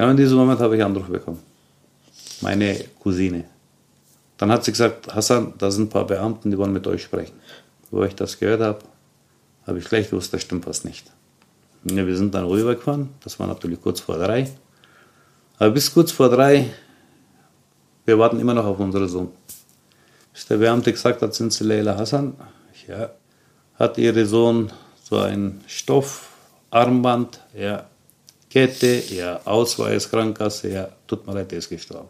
Genau in diesem Moment habe ich einen Anruf bekommen. Meine Cousine. Dann hat sie gesagt, Hassan, da sind ein paar Beamten, die wollen mit euch sprechen. Wo ich das gehört habe, habe ich gleich gewusst, da stimmt was nicht. Ja, wir sind dann rübergefahren, das war natürlich kurz vor drei. Aber bis kurz vor drei, wir warten immer noch auf unseren Sohn. Bis der Beamte gesagt hat, sind Sie Leila Hassan? Ja. Hat Ihre Sohn so ein Stoffarmband? Ja. Kette? Ja. Ausweis, Krankenkasse? Ja. Tut mir leid, der ist gestorben.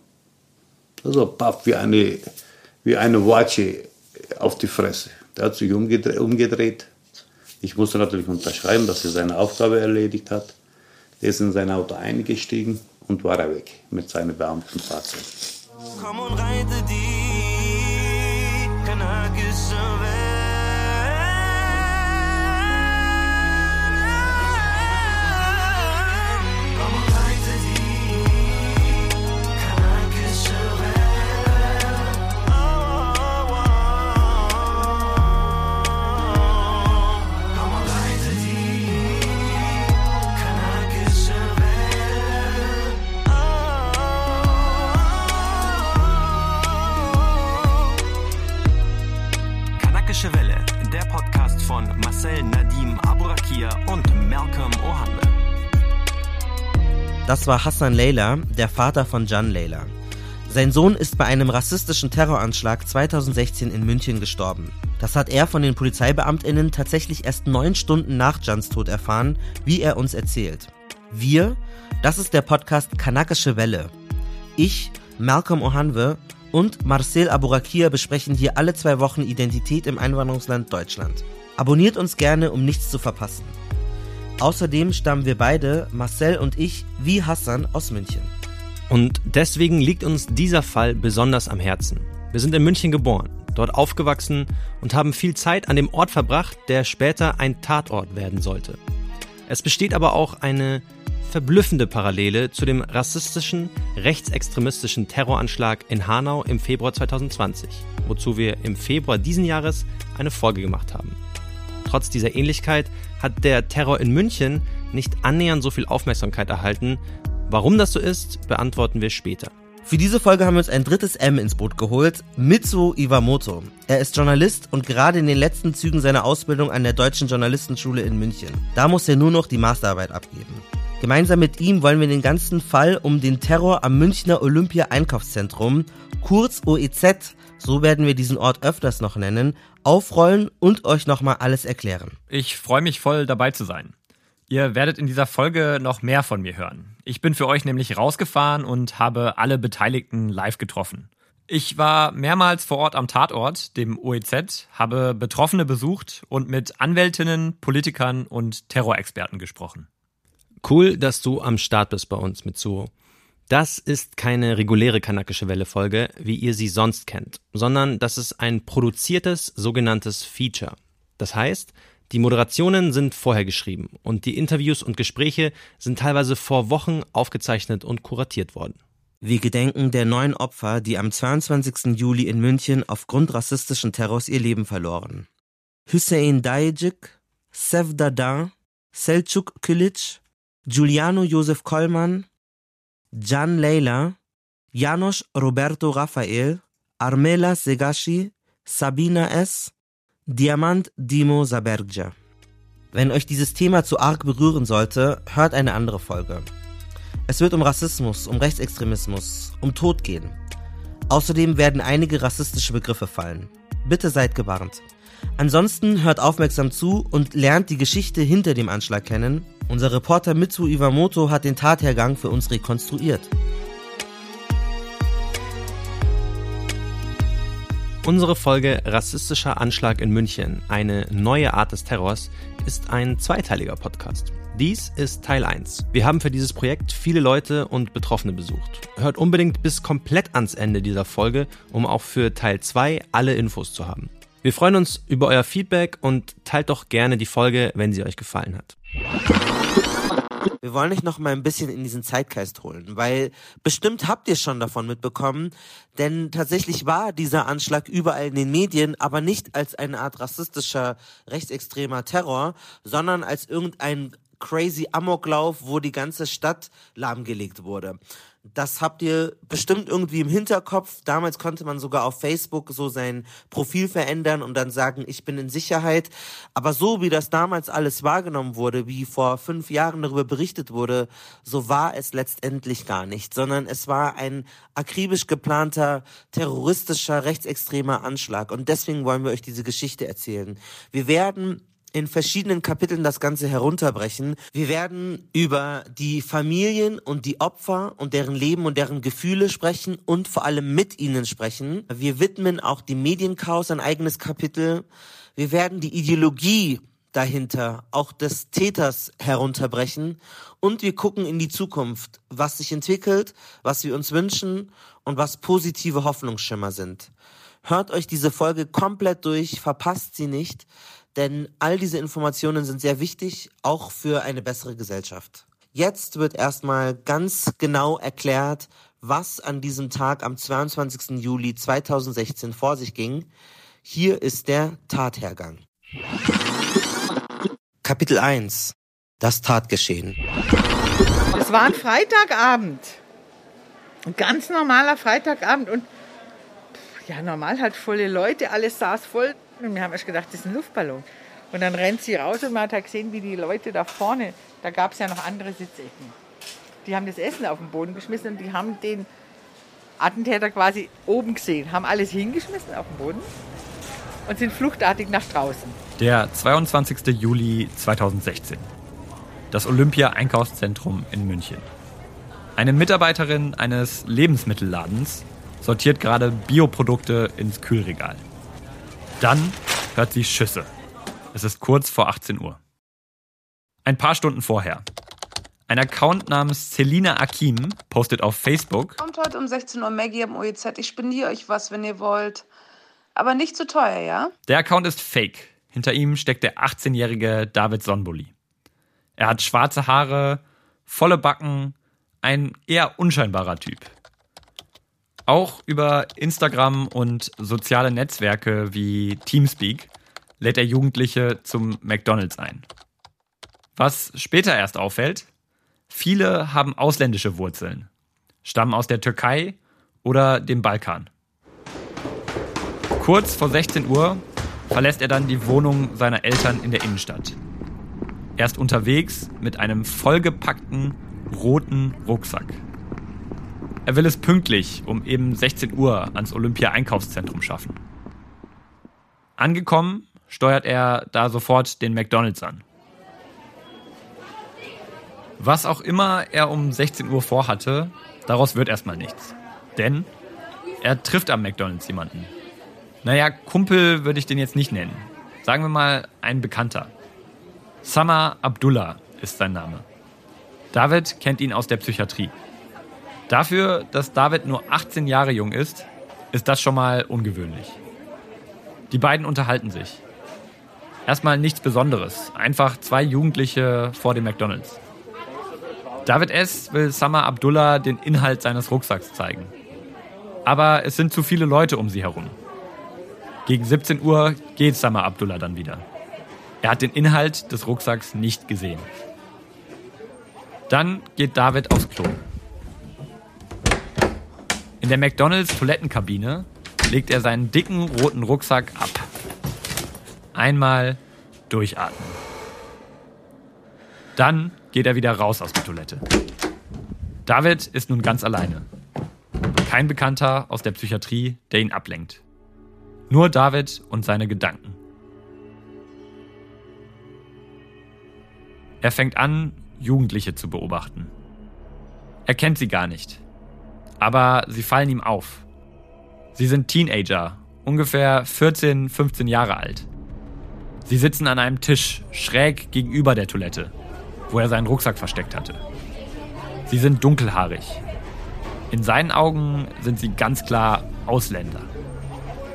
Also papp, wie eine, wie eine Watsche auf die Fresse. Der hat sich umgedreht, umgedreht. Ich musste natürlich unterschreiben, dass er seine Aufgabe erledigt hat. Er ist in sein Auto eingestiegen und war er weg mit seinem Beamtenfahrzeug. Komm und reite die kanakische Welt. Das war Hassan Leila, der Vater von Can Leila. Sein Sohn ist bei einem rassistischen Terroranschlag 2016 in München gestorben. Das hat er von den PolizeibeamtInnen tatsächlich erst neun Stunden nach Jans Tod erfahren, wie er uns erzählt. Wir, das ist der Podcast Kanakische Welle. Ich, Malcolm Ohanwe und Marcel Abourakir besprechen hier alle zwei Wochen Identität im Einwanderungsland Deutschland. Abonniert uns gerne, um nichts zu verpassen. Außerdem stammen wir beide, Marcel und ich, wie Hassan aus München. Und deswegen liegt uns dieser Fall besonders am Herzen. Wir sind in München geboren, dort aufgewachsen und haben viel Zeit an dem Ort verbracht, der später ein Tatort werden sollte. Es besteht aber auch eine verblüffende Parallele zu dem rassistischen, rechtsextremistischen Terroranschlag in Hanau im Februar 2020, wozu wir im Februar diesen Jahres eine Folge gemacht haben. Trotz dieser Ähnlichkeit hat der Terror in München nicht annähernd so viel Aufmerksamkeit erhalten. Warum das so ist, beantworten wir später. Für diese Folge haben wir uns ein drittes M ins Boot geholt, Mitsuo Iwamoto. Er ist Journalist und gerade in den letzten Zügen seiner Ausbildung an der Deutschen Journalistenschule in München. Da muss er nur noch die Masterarbeit abgeben. Gemeinsam mit ihm wollen wir den ganzen Fall um den Terror am Münchner Olympia Einkaufszentrum, kurz OEZ, so werden wir diesen Ort öfters noch nennen, aufrollen und euch nochmal alles erklären. Ich freue mich voll dabei zu sein. Ihr werdet in dieser Folge noch mehr von mir hören. Ich bin für euch nämlich rausgefahren und habe alle Beteiligten live getroffen. Ich war mehrmals vor Ort am Tatort, dem OEZ, habe Betroffene besucht und mit Anwältinnen, Politikern und Terrorexperten gesprochen. Cool, dass du am Start bist bei uns mit Suho. Das ist keine reguläre kanakische Welle-Folge, wie ihr sie sonst kennt, sondern das ist ein produziertes sogenanntes Feature. Das heißt, die Moderationen sind vorher geschrieben und die Interviews und Gespräche sind teilweise vor Wochen aufgezeichnet und kuratiert worden. Wir gedenken der neun Opfer, die am 22. Juli in München aufgrund rassistischen Terrors ihr Leben verloren. Hüseyin Dajicik, Sevdada, Selçuk Kilic, Giuliano Josef Kollmann, Jan Leila, Janos Roberto Rafael, Armela Segashi, Sabina S., Diamant Dimo Sabergja. Wenn euch dieses Thema zu arg berühren sollte, hört eine andere Folge. Es wird um Rassismus, um Rechtsextremismus, um Tod gehen. Außerdem werden einige rassistische Begriffe fallen. Bitte seid gewarnt. Ansonsten hört aufmerksam zu und lernt die Geschichte hinter dem Anschlag kennen. Unser Reporter Mitsu Iwamoto hat den Tathergang für uns rekonstruiert. Unsere Folge Rassistischer Anschlag in München, eine neue Art des Terrors, ist ein zweiteiliger Podcast. Dies ist Teil 1. Wir haben für dieses Projekt viele Leute und Betroffene besucht. Hört unbedingt bis komplett ans Ende dieser Folge, um auch für Teil 2 alle Infos zu haben. Wir freuen uns über euer Feedback und teilt doch gerne die Folge, wenn sie euch gefallen hat. Wir wollen euch noch mal ein bisschen in diesen Zeitgeist holen, weil bestimmt habt ihr schon davon mitbekommen, denn tatsächlich war dieser Anschlag überall in den Medien, aber nicht als eine Art rassistischer, rechtsextremer Terror, sondern als irgendein crazy Amoklauf, wo die ganze Stadt lahmgelegt wurde. Das habt ihr bestimmt irgendwie im Hinterkopf. Damals konnte man sogar auf Facebook so sein Profil verändern und dann sagen, ich bin in Sicherheit. Aber so wie das damals alles wahrgenommen wurde, wie vor fünf Jahren darüber berichtet wurde, so war es letztendlich gar nicht, sondern es war ein akribisch geplanter, terroristischer, rechtsextremer Anschlag. Und deswegen wollen wir euch diese Geschichte erzählen. Wir werden in verschiedenen Kapiteln das Ganze herunterbrechen. Wir werden über die Familien und die Opfer und deren Leben und deren Gefühle sprechen und vor allem mit ihnen sprechen. Wir widmen auch dem Medienchaos ein eigenes Kapitel. Wir werden die Ideologie dahinter, auch des Täters herunterbrechen und wir gucken in die Zukunft, was sich entwickelt, was wir uns wünschen und was positive Hoffnungsschimmer sind. Hört euch diese Folge komplett durch, verpasst sie nicht denn all diese Informationen sind sehr wichtig, auch für eine bessere Gesellschaft. Jetzt wird erstmal ganz genau erklärt, was an diesem Tag am 22. Juli 2016 vor sich ging. Hier ist der Tathergang. Kapitel 1 Das Tatgeschehen. Es war ein Freitagabend. Ein ganz normaler Freitagabend und ja, normal halt volle Leute, alles saß voll. Und wir haben erst gedacht, das ist ein Luftballon. Und dann rennt sie raus und man hat halt gesehen, wie die Leute da vorne, da gab es ja noch andere Sitzecken. Die haben das Essen auf den Boden geschmissen und die haben den Attentäter quasi oben gesehen, haben alles hingeschmissen auf den Boden und sind fluchtartig nach draußen. Der 22. Juli 2016. Das Olympia-Einkaufszentrum in München. Eine Mitarbeiterin eines Lebensmittelladens sortiert gerade Bioprodukte ins Kühlregal. Dann hört sie Schüsse. Es ist kurz vor 18 Uhr. Ein paar Stunden vorher. Ein Account namens Selina Akim postet auf Facebook. Kommt heute um 16 Uhr Maggie am OEZ. Ich spendiere euch was, wenn ihr wollt. Aber nicht zu teuer, ja? Der Account ist fake. Hinter ihm steckt der 18-jährige David Sonboli. Er hat schwarze Haare, volle Backen, ein eher unscheinbarer Typ. Auch über Instagram und soziale Netzwerke wie Teamspeak lädt er Jugendliche zum McDonald's ein. Was später erst auffällt, viele haben ausländische Wurzeln, stammen aus der Türkei oder dem Balkan. Kurz vor 16 Uhr verlässt er dann die Wohnung seiner Eltern in der Innenstadt. Er ist unterwegs mit einem vollgepackten roten Rucksack. Er will es pünktlich um eben 16 Uhr ans Olympia-Einkaufszentrum schaffen. Angekommen steuert er da sofort den McDonald's an. Was auch immer er um 16 Uhr vorhatte, daraus wird erstmal nichts. Denn er trifft am McDonald's jemanden. Naja, Kumpel würde ich den jetzt nicht nennen. Sagen wir mal ein Bekannter. Sama Abdullah ist sein Name. David kennt ihn aus der Psychiatrie. Dafür, dass David nur 18 Jahre jung ist, ist das schon mal ungewöhnlich. Die beiden unterhalten sich. Erstmal nichts Besonderes, einfach zwei Jugendliche vor dem McDonald's. David S. will Summer Abdullah den Inhalt seines Rucksacks zeigen. Aber es sind zu viele Leute um sie herum. Gegen 17 Uhr geht Summer Abdullah dann wieder. Er hat den Inhalt des Rucksacks nicht gesehen. Dann geht David aufs Klo. In der McDonalds Toilettenkabine legt er seinen dicken roten Rucksack ab. Einmal durchatmen. Dann geht er wieder raus aus der Toilette. David ist nun ganz alleine. Kein Bekannter aus der Psychiatrie, der ihn ablenkt. Nur David und seine Gedanken. Er fängt an, Jugendliche zu beobachten. Er kennt sie gar nicht aber sie fallen ihm auf. Sie sind Teenager, ungefähr 14, 15 Jahre alt. Sie sitzen an einem Tisch schräg gegenüber der Toilette, wo er seinen Rucksack versteckt hatte. Sie sind dunkelhaarig. In seinen Augen sind sie ganz klar Ausländer.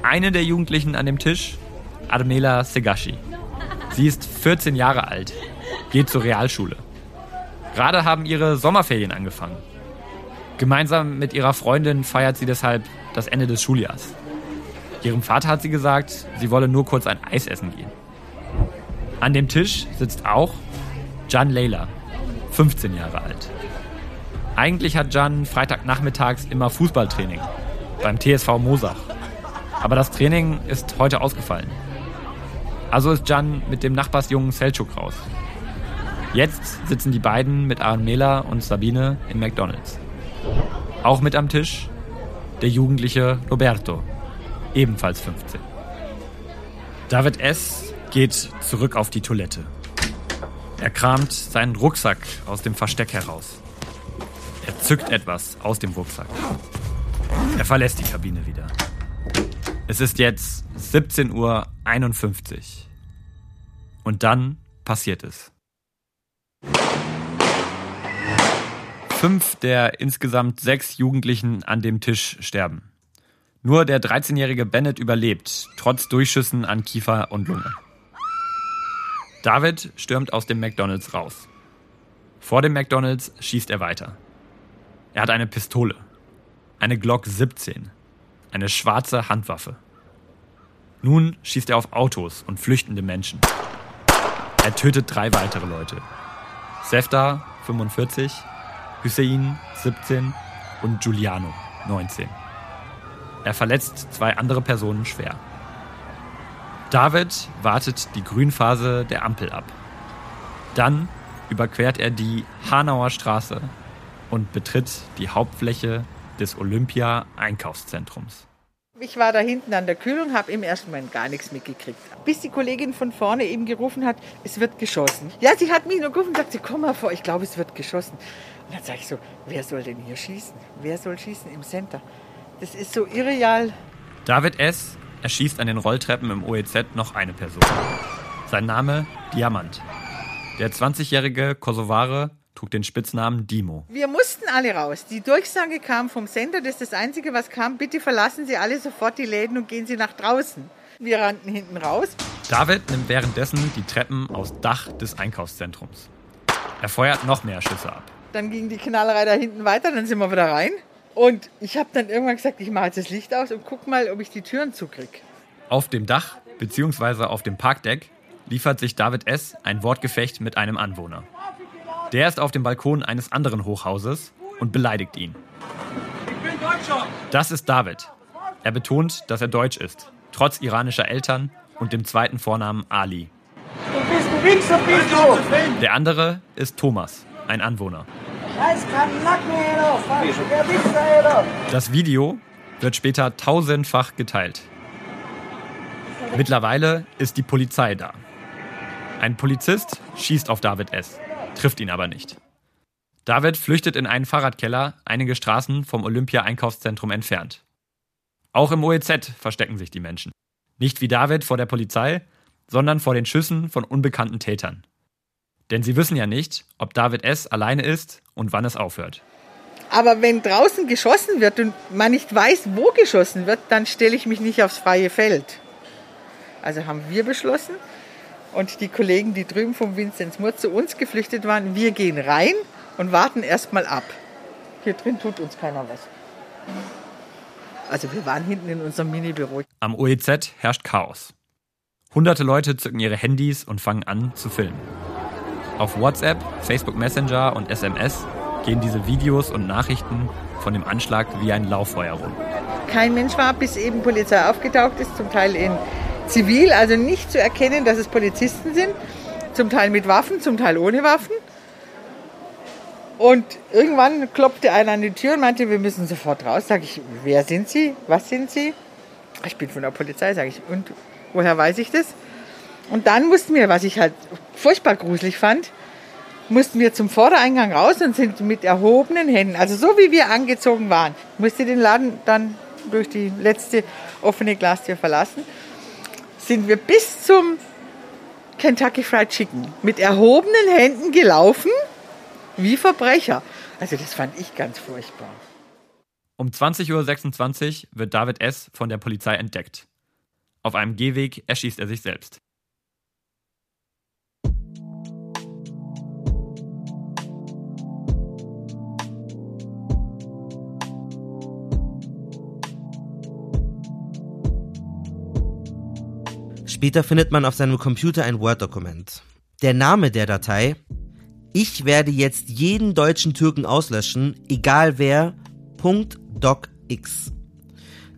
Eine der Jugendlichen an dem Tisch, Armela Segashi. Sie ist 14 Jahre alt, geht zur Realschule. Gerade haben ihre Sommerferien angefangen Gemeinsam mit ihrer Freundin feiert sie deshalb das Ende des Schuljahrs. Ihrem Vater hat sie gesagt, sie wolle nur kurz ein Eis essen gehen. An dem Tisch sitzt auch Jan Leyla, 15 Jahre alt. Eigentlich hat Jan Freitagnachmittags immer Fußballtraining beim TSV Mosach. Aber das Training ist heute ausgefallen. Also ist Jan mit dem Nachbarsjungen Selçuk raus. Jetzt sitzen die beiden mit Mela und Sabine in McDonalds. Auch mit am Tisch der jugendliche Roberto, ebenfalls 15. David S. geht zurück auf die Toilette. Er kramt seinen Rucksack aus dem Versteck heraus. Er zückt etwas aus dem Rucksack. Er verlässt die Kabine wieder. Es ist jetzt 17.51 Uhr. Und dann passiert es. Fünf der insgesamt sechs Jugendlichen an dem Tisch sterben. Nur der 13-jährige Bennett überlebt, trotz Durchschüssen an Kiefer und Lunge. David stürmt aus dem McDonald's raus. Vor dem McDonald's schießt er weiter. Er hat eine Pistole, eine Glock 17, eine schwarze Handwaffe. Nun schießt er auf Autos und flüchtende Menschen. Er tötet drei weitere Leute. Sefta, 45, Hussein, 17 und Giuliano, 19. Er verletzt zwei andere Personen schwer. David wartet die Grünphase der Ampel ab. Dann überquert er die Hanauer Straße und betritt die Hauptfläche des Olympia-Einkaufszentrums. Ich war da hinten an der Kühlung, habe im ersten Moment gar nichts mitgekriegt. Bis die Kollegin von vorne eben gerufen hat, es wird geschossen. Ja, sie hat mich nur gerufen und sagt, sie komm mal vor, ich glaube, es wird geschossen. Und dann sage ich so, wer soll denn hier schießen? Wer soll schießen im Center? Das ist so irreal. David S. erschießt an den Rolltreppen im OEZ noch eine Person. Sein Name Diamant. Der 20-jährige Kosovare trug den Spitznamen Dimo. Wir mussten alle raus. Die Durchsage kam vom Sender, das ist das Einzige, was kam. Bitte verlassen Sie alle sofort die Läden und gehen Sie nach draußen. Wir rannten hinten raus. David nimmt währenddessen die Treppen aus Dach des Einkaufszentrums. Er feuert noch mehr Schüsse ab. Dann ging die Knallerei da hinten weiter, dann sind wir wieder rein. Und ich habe dann irgendwann gesagt, ich mache jetzt das Licht aus und guck mal, ob ich die Türen zukriege. Auf dem Dach bzw. auf dem Parkdeck liefert sich David S. ein Wortgefecht mit einem Anwohner. Der ist auf dem Balkon eines anderen Hochhauses und beleidigt ihn. Ich bin Deutscher! Das ist David. Er betont, dass er deutsch ist, trotz iranischer Eltern und dem zweiten Vornamen Ali. Du bist ein Wichser, bist du! Der andere ist Thomas, ein Anwohner. Das Video wird später tausendfach geteilt. Mittlerweile ist die Polizei da. Ein Polizist schießt auf David S trifft ihn aber nicht. David flüchtet in einen Fahrradkeller, einige Straßen vom Olympia-Einkaufszentrum entfernt. Auch im OEZ verstecken sich die Menschen. Nicht wie David vor der Polizei, sondern vor den Schüssen von unbekannten Tätern. Denn sie wissen ja nicht, ob David S. alleine ist und wann es aufhört. Aber wenn draußen geschossen wird und man nicht weiß, wo geschossen wird, dann stelle ich mich nicht aufs freie Feld. Also haben wir beschlossen, und die Kollegen, die drüben vom Vinzenz Mur zu uns geflüchtet waren, wir gehen rein und warten erstmal ab. Hier drin tut uns keiner was. Also wir waren hinten in unserem Minibüro. Am OEZ herrscht Chaos. Hunderte Leute zücken ihre Handys und fangen an zu filmen. Auf WhatsApp, Facebook Messenger und SMS gehen diese Videos und Nachrichten von dem Anschlag wie ein Lauffeuer rum. Kein Mensch war, bis eben Polizei aufgetaucht ist, zum Teil in zivil, also nicht zu erkennen, dass es Polizisten sind, zum Teil mit Waffen, zum Teil ohne Waffen. Und irgendwann klopfte einer an die Tür und meinte, wir müssen sofort raus. Sag ich, wer sind Sie? Was sind Sie? Ich bin von der Polizei, sage ich. Und woher weiß ich das? Und dann mussten wir, was ich halt furchtbar gruselig fand, mussten wir zum Vordereingang raus und sind mit erhobenen Händen, also so wie wir angezogen waren, musste den Laden dann durch die letzte offene Glastür verlassen sind wir bis zum Kentucky Fried Chicken mit erhobenen Händen gelaufen, wie Verbrecher. Also das fand ich ganz furchtbar. Um 20.26 Uhr wird David S. von der Polizei entdeckt. Auf einem Gehweg erschießt er sich selbst. Später findet man auf seinem Computer ein Word-Dokument. Der Name der Datei Ich werde jetzt jeden deutschen Türken auslöschen, egal wer. .docx.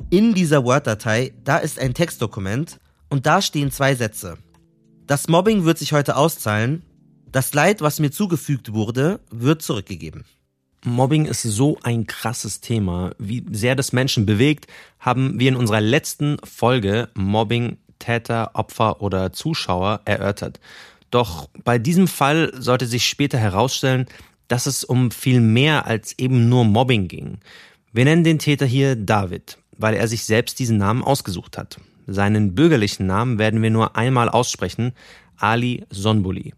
In dieser Word-Datei, da ist ein Textdokument und da stehen zwei Sätze. Das Mobbing wird sich heute auszahlen. Das Leid, was mir zugefügt wurde, wird zurückgegeben. Mobbing ist so ein krasses Thema. Wie sehr das Menschen bewegt, haben wir in unserer letzten Folge Mobbing, Täter, Opfer oder Zuschauer erörtert. Doch bei diesem Fall sollte sich später herausstellen, dass es um viel mehr als eben nur Mobbing ging. Wir nennen den Täter hier David, weil er sich selbst diesen Namen ausgesucht hat. Seinen bürgerlichen Namen werden wir nur einmal aussprechen, Ali Sonbuli.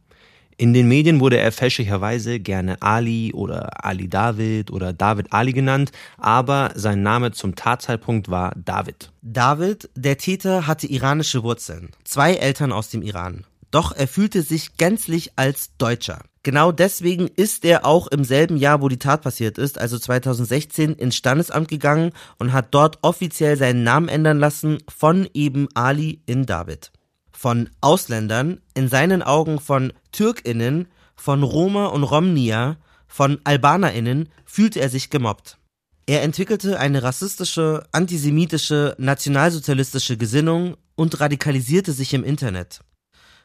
In den Medien wurde er fälschlicherweise gerne Ali oder Ali David oder David Ali genannt, aber sein Name zum Tatzeitpunkt war David. David, der Täter, hatte iranische Wurzeln. Zwei Eltern aus dem Iran. Doch er fühlte sich gänzlich als Deutscher. Genau deswegen ist er auch im selben Jahr, wo die Tat passiert ist, also 2016, ins Standesamt gegangen und hat dort offiziell seinen Namen ändern lassen von eben Ali in David von Ausländern, in seinen Augen von Türkinnen, von Roma und Romnia, von Albanerinnen fühlte er sich gemobbt. Er entwickelte eine rassistische, antisemitische, nationalsozialistische Gesinnung und radikalisierte sich im Internet.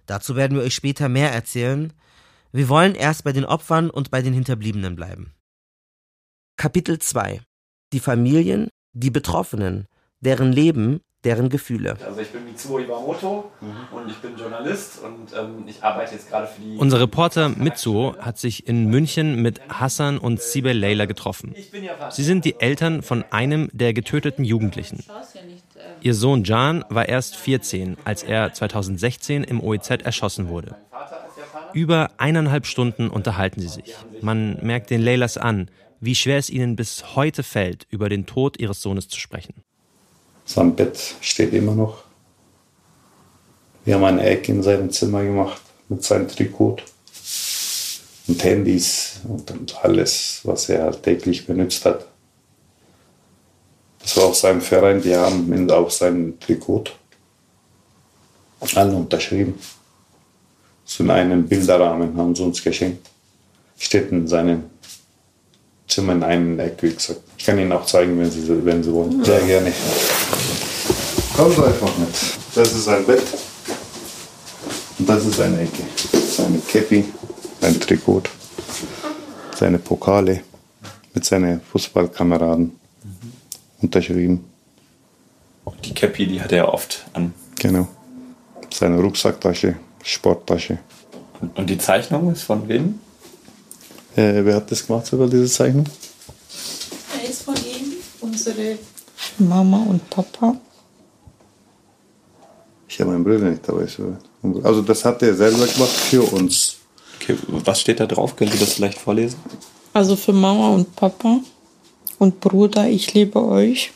Dazu werden wir euch später mehr erzählen. Wir wollen erst bei den Opfern und bei den Hinterbliebenen bleiben. Kapitel 2 Die Familien, die Betroffenen, deren Leben, deren Gefühle. Also ich bin Mitsuo Iwamoto mhm. und ich bin Journalist und ähm, ich arbeite jetzt gerade für die... Unser Reporter Mitsuo hat sich in München mit Hassan und Sibel Leila getroffen. Sie sind die Eltern von einem der getöteten Jugendlichen. Ihr Sohn Jan war erst 14, als er 2016 im OEZ erschossen wurde. Über eineinhalb Stunden unterhalten sie sich. Man merkt den Leilas an, wie schwer es ihnen bis heute fällt, über den Tod ihres Sohnes zu sprechen. Sein Bett steht immer noch. Wir haben ein Eck in seinem Zimmer gemacht mit seinem Trikot und Handys und, und alles, was er täglich benutzt hat. Das war auch sein Verein, die haben auf seinem Trikot alle unterschrieben. So in einem Bilderrahmen haben sie uns geschenkt. Steht in seinem Zimmer in einem Eck, wie gesagt. Ich kann Ihnen auch zeigen, wenn Sie, wenn Sie wollen. Sehr gerne. Kommen Sie einfach mit. Das ist ein Bett. Und das ist eine Ecke. Seine Käppi, sein Trikot, seine Pokale mit seinen Fußballkameraden mhm. unterschrieben. Die Käppi, die hat er oft an. Genau. Seine Rucksacktasche, Sporttasche. Und die Zeichnung ist von wem? Äh, wer hat das gemacht, sogar diese Zeichnung? Er ist von ihm, unsere Mama und Papa. Ich habe meinen Bruder nicht dabei. Also das hat er selber gemacht für uns. Okay, was steht da drauf? Könnt ihr das vielleicht vorlesen? Also für Mama und Papa und Bruder, ich liebe euch.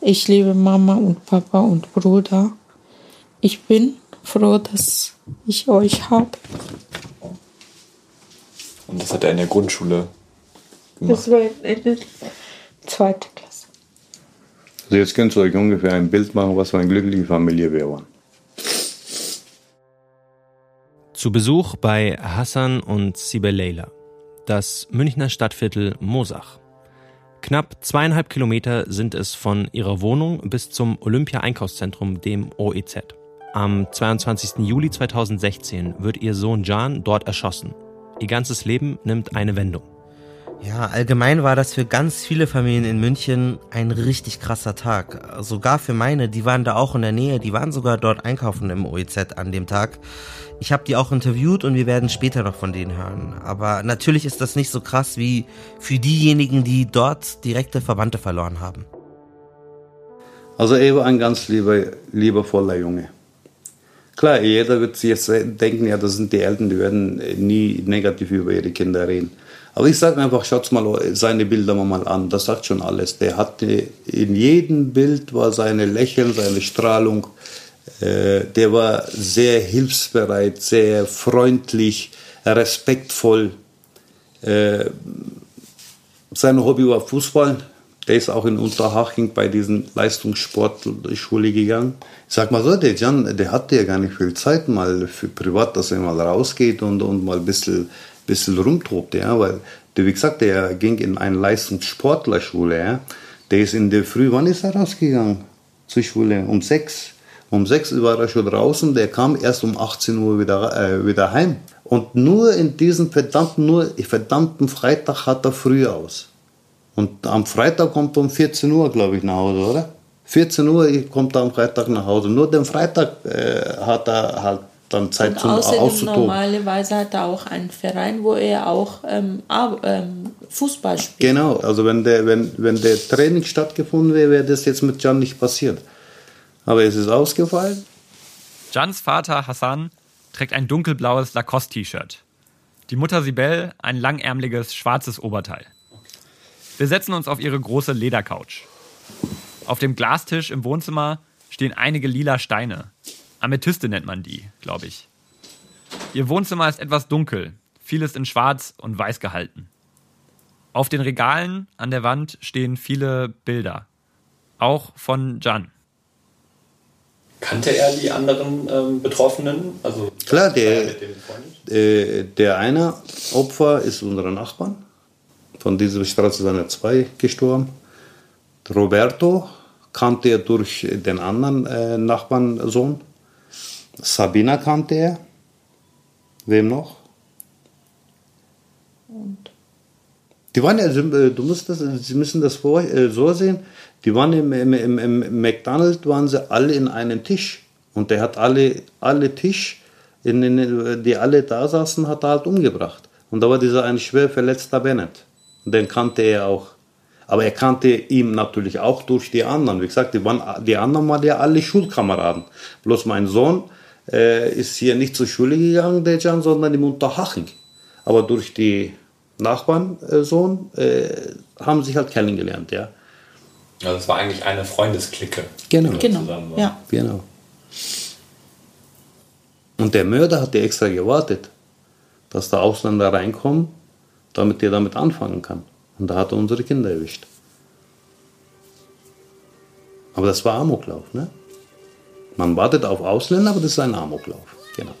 Ich liebe Mama und Papa und Bruder. Ich bin froh, dass ich euch habe. Und das hat er in der Grundschule gemacht? Das war in der zweiten Klasse. Also jetzt könnt ihr euch ungefähr ein Bild machen, was für eine glückliche Familie wir waren. Zu Besuch bei Hassan und Sibel Leila. Das Münchner Stadtviertel Mosach. Knapp zweieinhalb Kilometer sind es von ihrer Wohnung bis zum Olympia-Einkaufszentrum, dem OEZ. Am 22. Juli 2016 wird ihr Sohn Jan dort erschossen. Ihr ganzes Leben nimmt eine Wendung. Ja, allgemein war das für ganz viele Familien in München ein richtig krasser Tag. Sogar für meine, die waren da auch in der Nähe, die waren sogar dort einkaufen im OEZ an dem Tag. Ich habe die auch interviewt und wir werden später noch von denen hören. Aber natürlich ist das nicht so krass wie für diejenigen, die dort direkte Verwandte verloren haben. Also er war ein ganz lieber, liebevoller Junge. Klar, jeder wird sich jetzt denken, ja, das sind die Eltern, die werden nie negativ über ihre Kinder reden. Aber ich sage einfach, schaut mal seine Bilder mal an, das sagt schon alles. Der hatte, in jedem Bild war seine Lächeln, seine Strahlung, äh, der war sehr hilfsbereit, sehr freundlich, respektvoll. Äh, sein Hobby war Fußball, Der ist auch in Unterhaching bei diesen Leistungssportschule gegangen. Ich sag mal so, der Jan, der hatte ja gar nicht viel Zeit mal für privat, dass er mal rausgeht und, und mal ein bisschen, bisschen rumtobt, ja, weil, wie gesagt, der ging in eine Leistungssportlerschule, ja. Der ist in der Früh, wann ist er rausgegangen? Zur Schule? Um sechs. Um sechs war er schon draußen, der kam erst um 18 Uhr wieder, äh, wieder heim. Und nur in diesem verdammten, nur verdammten Freitag hat er früh aus. Und am Freitag kommt er um 14 Uhr, glaube ich, nach Hause, oder? 14 Uhr kommt er am Freitag nach Hause. Nur den Freitag äh, hat er halt dann Zeit Und zum außerdem Auszutoben. normalerweise hat er auch einen Verein, wo er auch ähm, ähm, Fußball spielt. Genau, also wenn der, wenn, wenn der Training stattgefunden wäre, wäre das jetzt mit Jan nicht passiert. Aber es ist ausgefallen. Jans Vater Hassan trägt ein dunkelblaues Lacoste-T-Shirt. Die Mutter Sibel ein langärmliches schwarzes Oberteil. Wir setzen uns auf ihre große Ledercouch. Auf dem Glastisch im Wohnzimmer stehen einige lila Steine. Amethyste nennt man die, glaube ich. Ihr Wohnzimmer ist etwas dunkel, vieles in schwarz und weiß gehalten. Auf den Regalen an der Wand stehen viele Bilder. Auch von Jan. Kannte er die anderen ähm, Betroffenen? Also Klar, er der, äh, der eine Opfer ist unser Nachbarn. Von dieser Straße sind zwei gestorben. Roberto kannte er durch den anderen äh, Nachbarnsohn. Sabina kannte er. Wem noch? Die waren ja, äh, du musst das, Sie müssen das vor, äh, so sehen, die waren im, im, im, im McDonald's, waren sie alle in einem Tisch. Und der hat alle, alle Tisch, in, in, die alle da saßen, hat er halt umgebracht. Und da war dieser ein schwer verletzter Bennett. Und den kannte er auch. Aber er kannte ihn natürlich auch durch die anderen. Wie gesagt, die, waren, die anderen waren ja alle Schulkameraden. Bloß mein Sohn äh, ist hier nicht zur Schule gegangen, der Jan, sondern im Unterhaching. Aber durch die Nachbarn-Sohn äh, haben sich halt kennengelernt, ja. Also es war eigentlich eine Freundesklicke. Genau. die Genau, zusammen war. ja. Genau. Und der Mörder hat ja extra gewartet, dass der Ausländer reinkommt, damit er damit anfangen kann. Und da hat er unsere Kinder erwischt. Aber das war Amoklauf, ne? Man wartet auf Ausländer, aber das ist ein Amoklauf. Genau.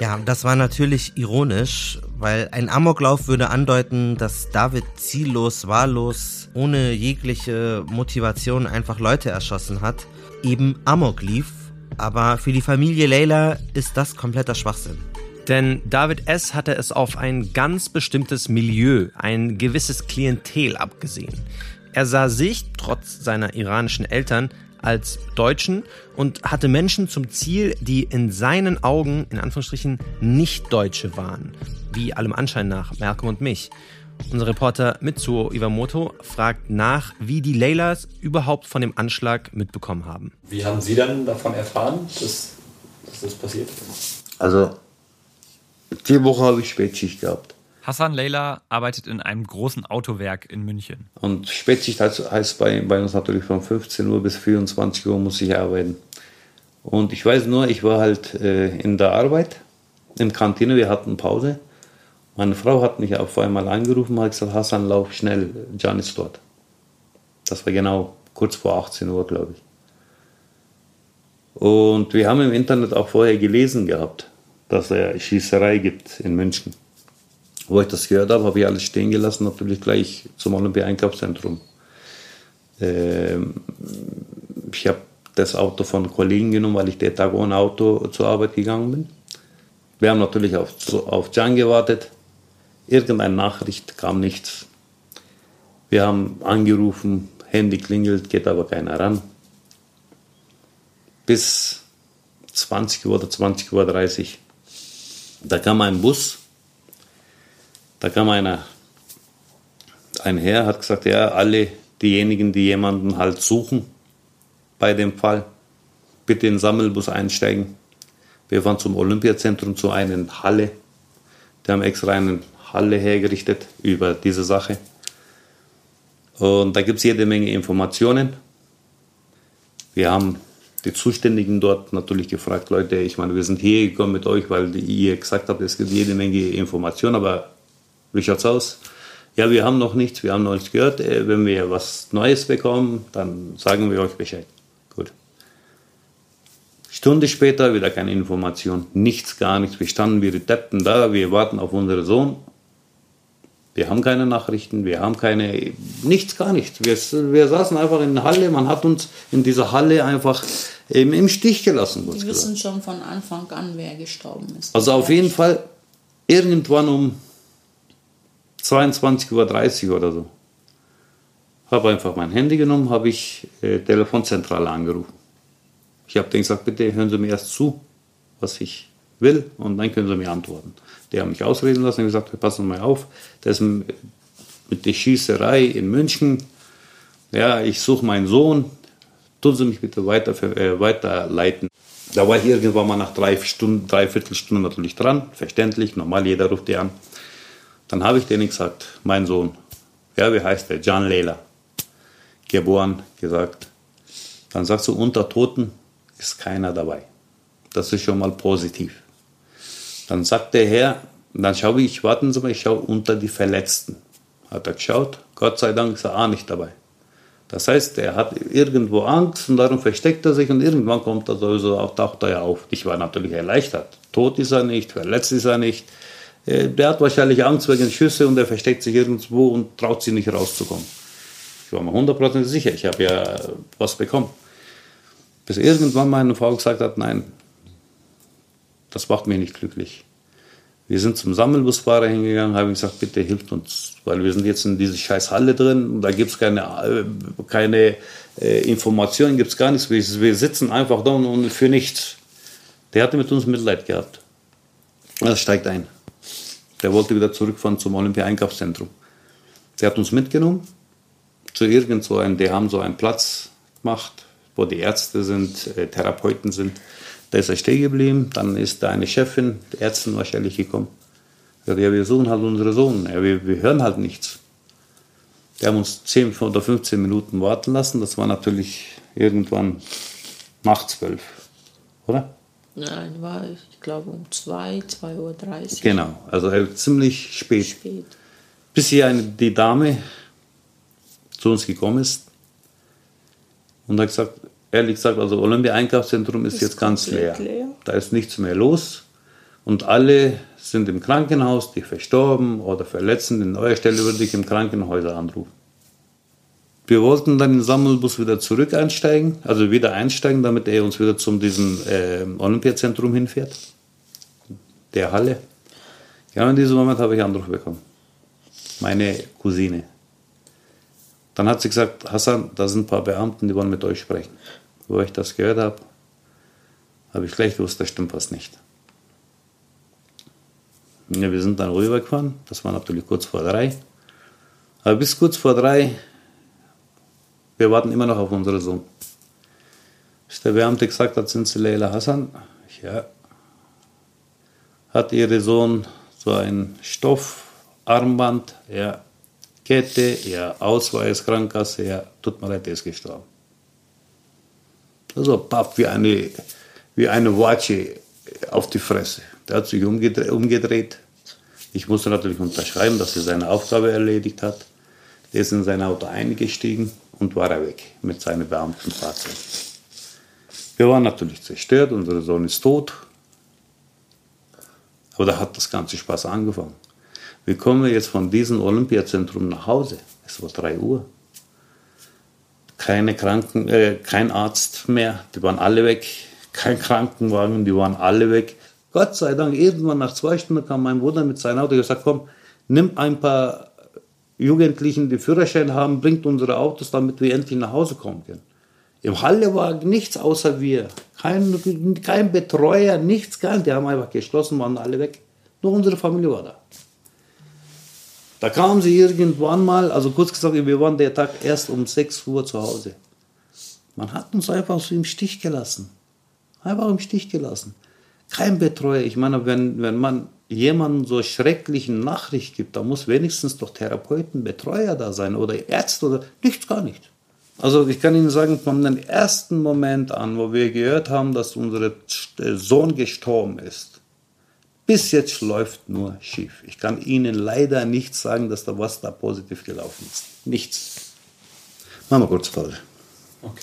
Ja, das war natürlich ironisch, weil ein Amoklauf würde andeuten, dass David ziellos, wahllos, ohne jegliche Motivation einfach Leute erschossen hat, eben Amok lief. Aber für die Familie Leila ist das kompletter Schwachsinn. Denn David S. hatte es auf ein ganz bestimmtes Milieu, ein gewisses Klientel abgesehen. Er sah sich, trotz seiner iranischen Eltern, als Deutschen und hatte Menschen zum Ziel, die in seinen Augen, in Anführungsstrichen, nicht Deutsche waren. Wie allem Anschein nach Malcolm und mich. Unser Reporter Mitsuo Iwamoto fragt nach, wie die Leylas überhaupt von dem Anschlag mitbekommen haben. Wie haben Sie dann davon erfahren, dass, dass das passiert ist? Also, die Woche habe ich Spätschicht gehabt. Hassan Leila arbeitet in einem großen Autowerk in München. Und Spätschicht heißt, heißt bei, bei uns natürlich von 15 Uhr bis 24 Uhr muss ich arbeiten. Und ich weiß nur, ich war halt äh, in der Arbeit, in Kantine, wir hatten Pause. Meine Frau hat mich auf einmal angerufen und hat gesagt, Hassan, lauf schnell, Jan ist dort. Das war genau kurz vor 18 Uhr, glaube ich. Und wir haben im Internet auch vorher gelesen gehabt, dass es Schießerei gibt in München. Wo ich das gehört habe, habe ich alles stehen gelassen, natürlich gleich zum Olympia-Einkaufszentrum. Ähm, ich habe das Auto von Kollegen genommen, weil ich den Tag ohne Auto zur Arbeit gegangen bin. Wir haben natürlich auf, auf Jan gewartet. Irgendeine Nachricht kam nichts. Wir haben angerufen, Handy klingelt, geht aber keiner ran. Bis 20 Uhr oder 20.30 Uhr. Da kam ein Bus da kam einer, ein Herr, hat gesagt, ja, alle diejenigen, die jemanden halt suchen bei dem Fall, bitte in den Sammelbus einsteigen. Wir fahren zum Olympiazentrum zu einer Halle. Die haben extra eine Halle hergerichtet über diese Sache. Und da gibt es jede Menge Informationen. Wir haben die Zuständigen dort natürlich gefragt, Leute, ich meine, wir sind hier gekommen mit euch, weil ihr gesagt habt, es gibt jede Menge Informationen, aber wie schaut's aus? Ja, wir haben noch nichts, wir haben noch nichts gehört. Äh, wenn wir was Neues bekommen, dann sagen wir euch Bescheid. Gut. Stunde später wieder keine Information, nichts, gar nichts. Wir standen wie die Deppen da, wir warten auf unseren Sohn. Wir haben keine Nachrichten, wir haben keine, nichts, gar nichts. Wir, wir saßen einfach in der Halle, man hat uns in dieser Halle einfach im, im Stich gelassen. Wir wissen schon von Anfang an, wer gestorben ist. Also auf jeden Fall irgendwann um 22.30 Uhr oder so. Habe einfach mein Handy genommen, habe ich äh, Telefonzentrale angerufen. Ich habe denen gesagt, bitte hören Sie mir erst zu, was ich will, und dann können Sie mir antworten. Die haben mich ausreden lassen und gesagt, passen Sie mal auf, das mit der Schießerei in München. Ja, ich suche meinen Sohn, tun Sie mich bitte weiter, äh, weiterleiten. Da war ich irgendwann mal nach drei Stunden, dreiviertel Stunden natürlich dran, verständlich, normal, jeder ruft die an. Dann habe ich denen gesagt, mein Sohn, ja, wie heißt der? John Lela. Geboren, gesagt. Dann sagst du, unter Toten ist keiner dabei. Das ist schon mal positiv. Dann sagt der Herr, dann schaue ich, warten Sie mal, ich schaue unter die Verletzten. Hat er geschaut, Gott sei Dank ist er auch nicht dabei. Das heißt, er hat irgendwo Angst und darum versteckt er sich und irgendwann kommt er sowieso, auch, taucht er ja auf. Ich war natürlich erleichtert. Tot ist er nicht, verletzt ist er nicht. Äh, der hat wahrscheinlich Angst wegen Schüsse und er versteckt sich irgendwo und traut sich nicht rauszukommen. Ich war mir hundertprozentig sicher, ich habe ja was bekommen. Bis irgendwann meine Frau gesagt hat, nein, das macht mich nicht glücklich. Wir sind zum Sammelbusfahrer hingegangen, haben gesagt, bitte hilft uns, weil wir sind jetzt in dieser scheiß Halle drin und da gibt es keine, äh, keine äh, Informationen, gibt es gar nichts. Wir, wir, sitzen einfach da und für nichts. Der hatte mit uns Mitleid gehabt. Er steigt ein. Der wollte wieder zurückfahren zum Olympia-Einkaufszentrum. Der hat uns mitgenommen zu irgend so einem, die haben so einen Platz gemacht, wo die Ärzte sind, äh, Therapeuten sind. Da ist er stehen geblieben, dann ist da eine Chefin, die Ärztin wahrscheinlich gekommen. Ja, wir suchen halt unsere Sohn, ja, wir, wir hören halt nichts. Die haben uns 10 oder 15 Minuten warten lassen, das war natürlich irgendwann nach 12, oder? Nein, war ich glaube um 2, 2.30 Uhr. Genau, also ziemlich spät. spät. Bis hier eine, die Dame zu uns gekommen ist und hat gesagt, ehrlich gesagt, also Olympia-Einkaufszentrum ist, ist, jetzt ganz leer. leer. Da ist nichts mehr los. Und alle sind im Krankenhaus, die verstorben oder verletzt In eurer Stelle würde ich im Krankenhäuser anrufen. Wir wollten dann im Sammelbus wieder zurück einsteigen, also wieder einsteigen, damit er uns wieder zum diesem äh, Olympiazentrum hinfährt, der Halle. Genau in diesem Moment habe ich Anruf bekommen. Meine Cousine. Dann hat sie gesagt, Hassan, da sind ein paar Beamten, die wollen mit euch sprechen. Wo ich das gehört habe, habe ich gleich gewusst, da stimmt was nicht. Ja, wir sind dann rübergefahren, das war natürlich kurz vor drei. Aber bis kurz vor drei, wir warten immer noch auf unseren Sohn. Bis der Beamte gesagt hat, sind Sie Leila Hassan? Ja. Hat Ihr Sohn so ein Stoffarmband? Ja. Kette? Ja. Ausweis, Krankenkasse? Ja. Tut mir leid, der ist gestorben. Also papp wie eine, wie eine Watsche auf die Fresse. Der hat sich umgedreht, umgedreht. Ich musste natürlich unterschreiben, dass er seine Aufgabe erledigt hat. Der ist in sein Auto eingestiegen und war er weg mit seinem Beamtenfahrzeug. Wir waren natürlich zerstört, unser Sohn ist tot. Aber da hat das ganze Spaß angefangen. Wie kommen wir jetzt von diesem Olympiazentrum nach Hause? Es war 3 Uhr keine Kranken, äh, kein Arzt mehr, die waren alle weg, kein Krankenwagen, die waren alle weg. Gott sei Dank, irgendwann nach zwei Stunden kam mein Bruder mit seinem Auto und gesagt, komm, nimm ein paar Jugendlichen, die Führerschein haben, bringt unsere Autos, damit wir endlich nach Hause kommen können. Im Halle war nichts außer wir. Kein, kein Betreuer, nichts, gar nicht. Die haben einfach geschlossen, waren alle weg. Nur unsere Familie war da. Da kamen sie irgendwann mal, also kurz gesagt, wir waren der Tag erst um 6 Uhr zu Hause. Man hat uns einfach so im Stich gelassen. Einfach im Stich gelassen. Kein Betreuer. Ich meine, wenn, wenn man jemandem so schrecklichen Nachricht gibt, da muss wenigstens doch Therapeuten, Betreuer da sein oder Ärzte oder nichts, gar nicht. Also ich kann Ihnen sagen, von dem ersten Moment an, wo wir gehört haben, dass unser Sohn gestorben ist, Bis jetzt läuft nur schief. Ich kann Ihnen leider nicht sagen, dass da was da positiv gelaufen ist. Nichts. Machen wir kurz Pause. Okay.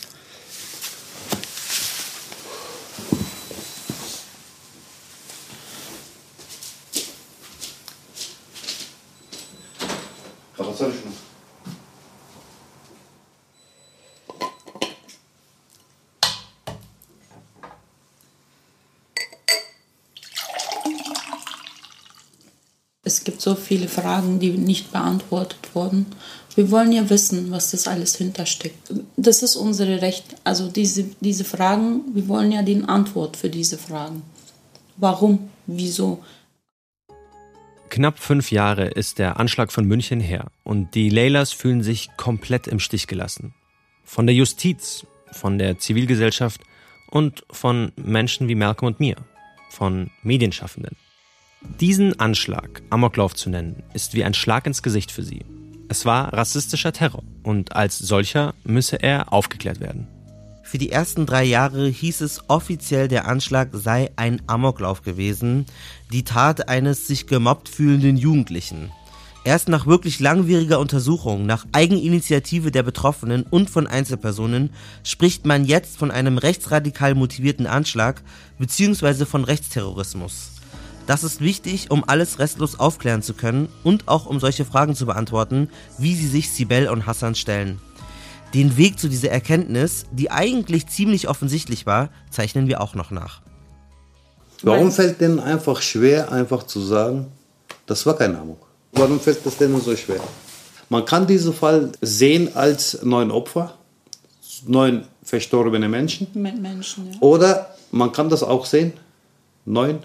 So viele Fragen, die nicht beantwortet wurden. Wir wollen ja wissen, was das alles hintersteckt. Das ist unsere Recht. Also diese, diese Fragen, wir wollen ja die Antwort für diese Fragen. Warum? Wieso? Knapp fünf Jahre ist der Anschlag von München her und die Leylas fühlen sich komplett im Stich gelassen. Von der Justiz, von der Zivilgesellschaft und von Menschen wie Malcolm und mir, von Medienschaffenden. Diesen Anschlag, Amoklauf zu nennen, ist wie ein Schlag ins Gesicht für sie. Es war rassistischer Terror und als solcher müsse er aufgeklärt werden. Für die ersten drei Jahre hieß es offiziell, der Anschlag sei ein Amoklauf gewesen, die Tat eines sich gemobbt fühlenden Jugendlichen. Erst nach wirklich langwieriger Untersuchung, nach Eigeninitiative der Betroffenen und von Einzelpersonen spricht man jetzt von einem rechtsradikal motivierten Anschlag bzw. von Rechtsterrorismus. Das ist wichtig, um alles restlos aufklären zu können und auch um solche Fragen zu beantworten, wie sie sich Sibel und Hassan stellen. Den Weg zu dieser Erkenntnis, die eigentlich ziemlich offensichtlich war, zeichnen wir auch noch nach. Warum fällt denen einfach schwer, einfach zu sagen, das war kein Amok? Warum fällt das denen so schwer? Man kann diesen Fall sehen als neun Opfer, neun verstorbene Menschen. Menschen, ja. Oder man kann das auch sehen, neun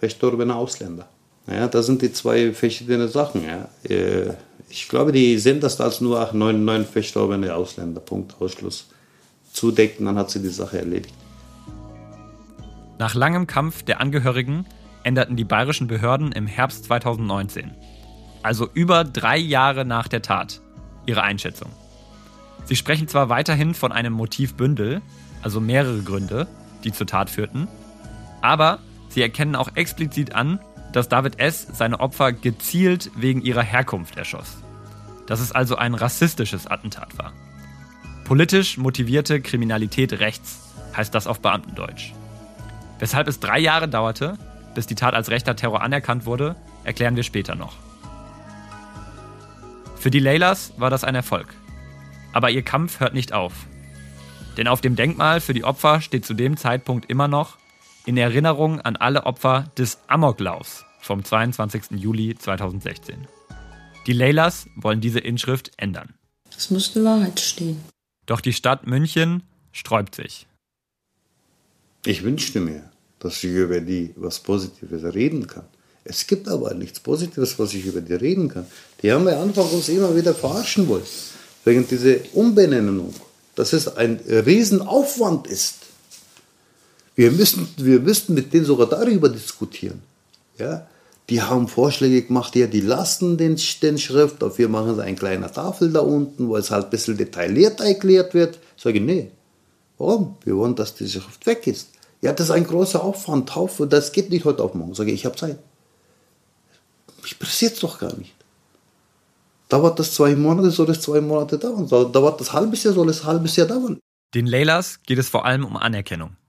verstorbene Ausländer. Ja, das sind die zwei verschiedene Sachen. Ja. Äh, Ich glaube, die sehen das als nur ach, neun, neun verstorbene Ausländer. Punkt, Ausschluss. Zudecken, dann hat sie die Sache erledigt. Nach langem Kampf der Angehörigen änderten die bayerischen Behörden im Herbst 2019, also über drei Jahre nach der Tat, ihre Einschätzung. Sie sprechen zwar weiterhin von einem Motivbündel, also mehrere Gründe, die zur Tat führten, aber sie erkennen auch explizit an, dass David S. seine Opfer gezielt wegen ihrer Herkunft erschoss. Dass es also ein rassistisches Attentat war. Politisch motivierte Kriminalität rechts heißt das auf Beamtendeutsch. Weshalb es drei Jahre dauerte, bis die Tat als rechter Terror anerkannt wurde, erklären wir später noch. Für die Leylas war das ein Erfolg. Aber ihr Kampf hört nicht auf. Denn auf dem Denkmal für die Opfer steht zu dem Zeitpunkt immer noch in Erinnerung an alle Opfer des Amoklaufs vom 22. Juli 2016. Die Leylas wollen diese Inschrift ändern. Es muss die Wahrheit stehen. Doch die Stadt München sträubt sich. Ich wünschte mir, dass ich über die was Positives reden kann. Es gibt aber nichts Positives, was ich über die reden kann. Die haben ja Anfang uns immer wieder verarschen wollen. Wegen dieser Umbenennung. Dass es ein Riesenaufwand ist. Wir müssen, wir müssten mit denen sogar darüber diskutieren. Ja? Die haben Vorschläge gemacht, ja, die lassen den, den Schrift, dafür machen sie eine kleine Tafel da unten, wo es halt ein bisschen detailliert erklärt wird. Ich sage, nee, warum? Wir wollen, dass die Schrift weg ist. Ja, das ist ein großer Aufwand, Taufe, das geht nicht heute auf morgen. Sage ich, ich habe Zeit. Mich interessiert es doch gar nicht. Dauert das zwei Monate, soll es zwei Monate dauern. Dauert das halbes Jahr, soll es halbes Jahr dauern. Den Leylas geht es vor allem um Anerkennung.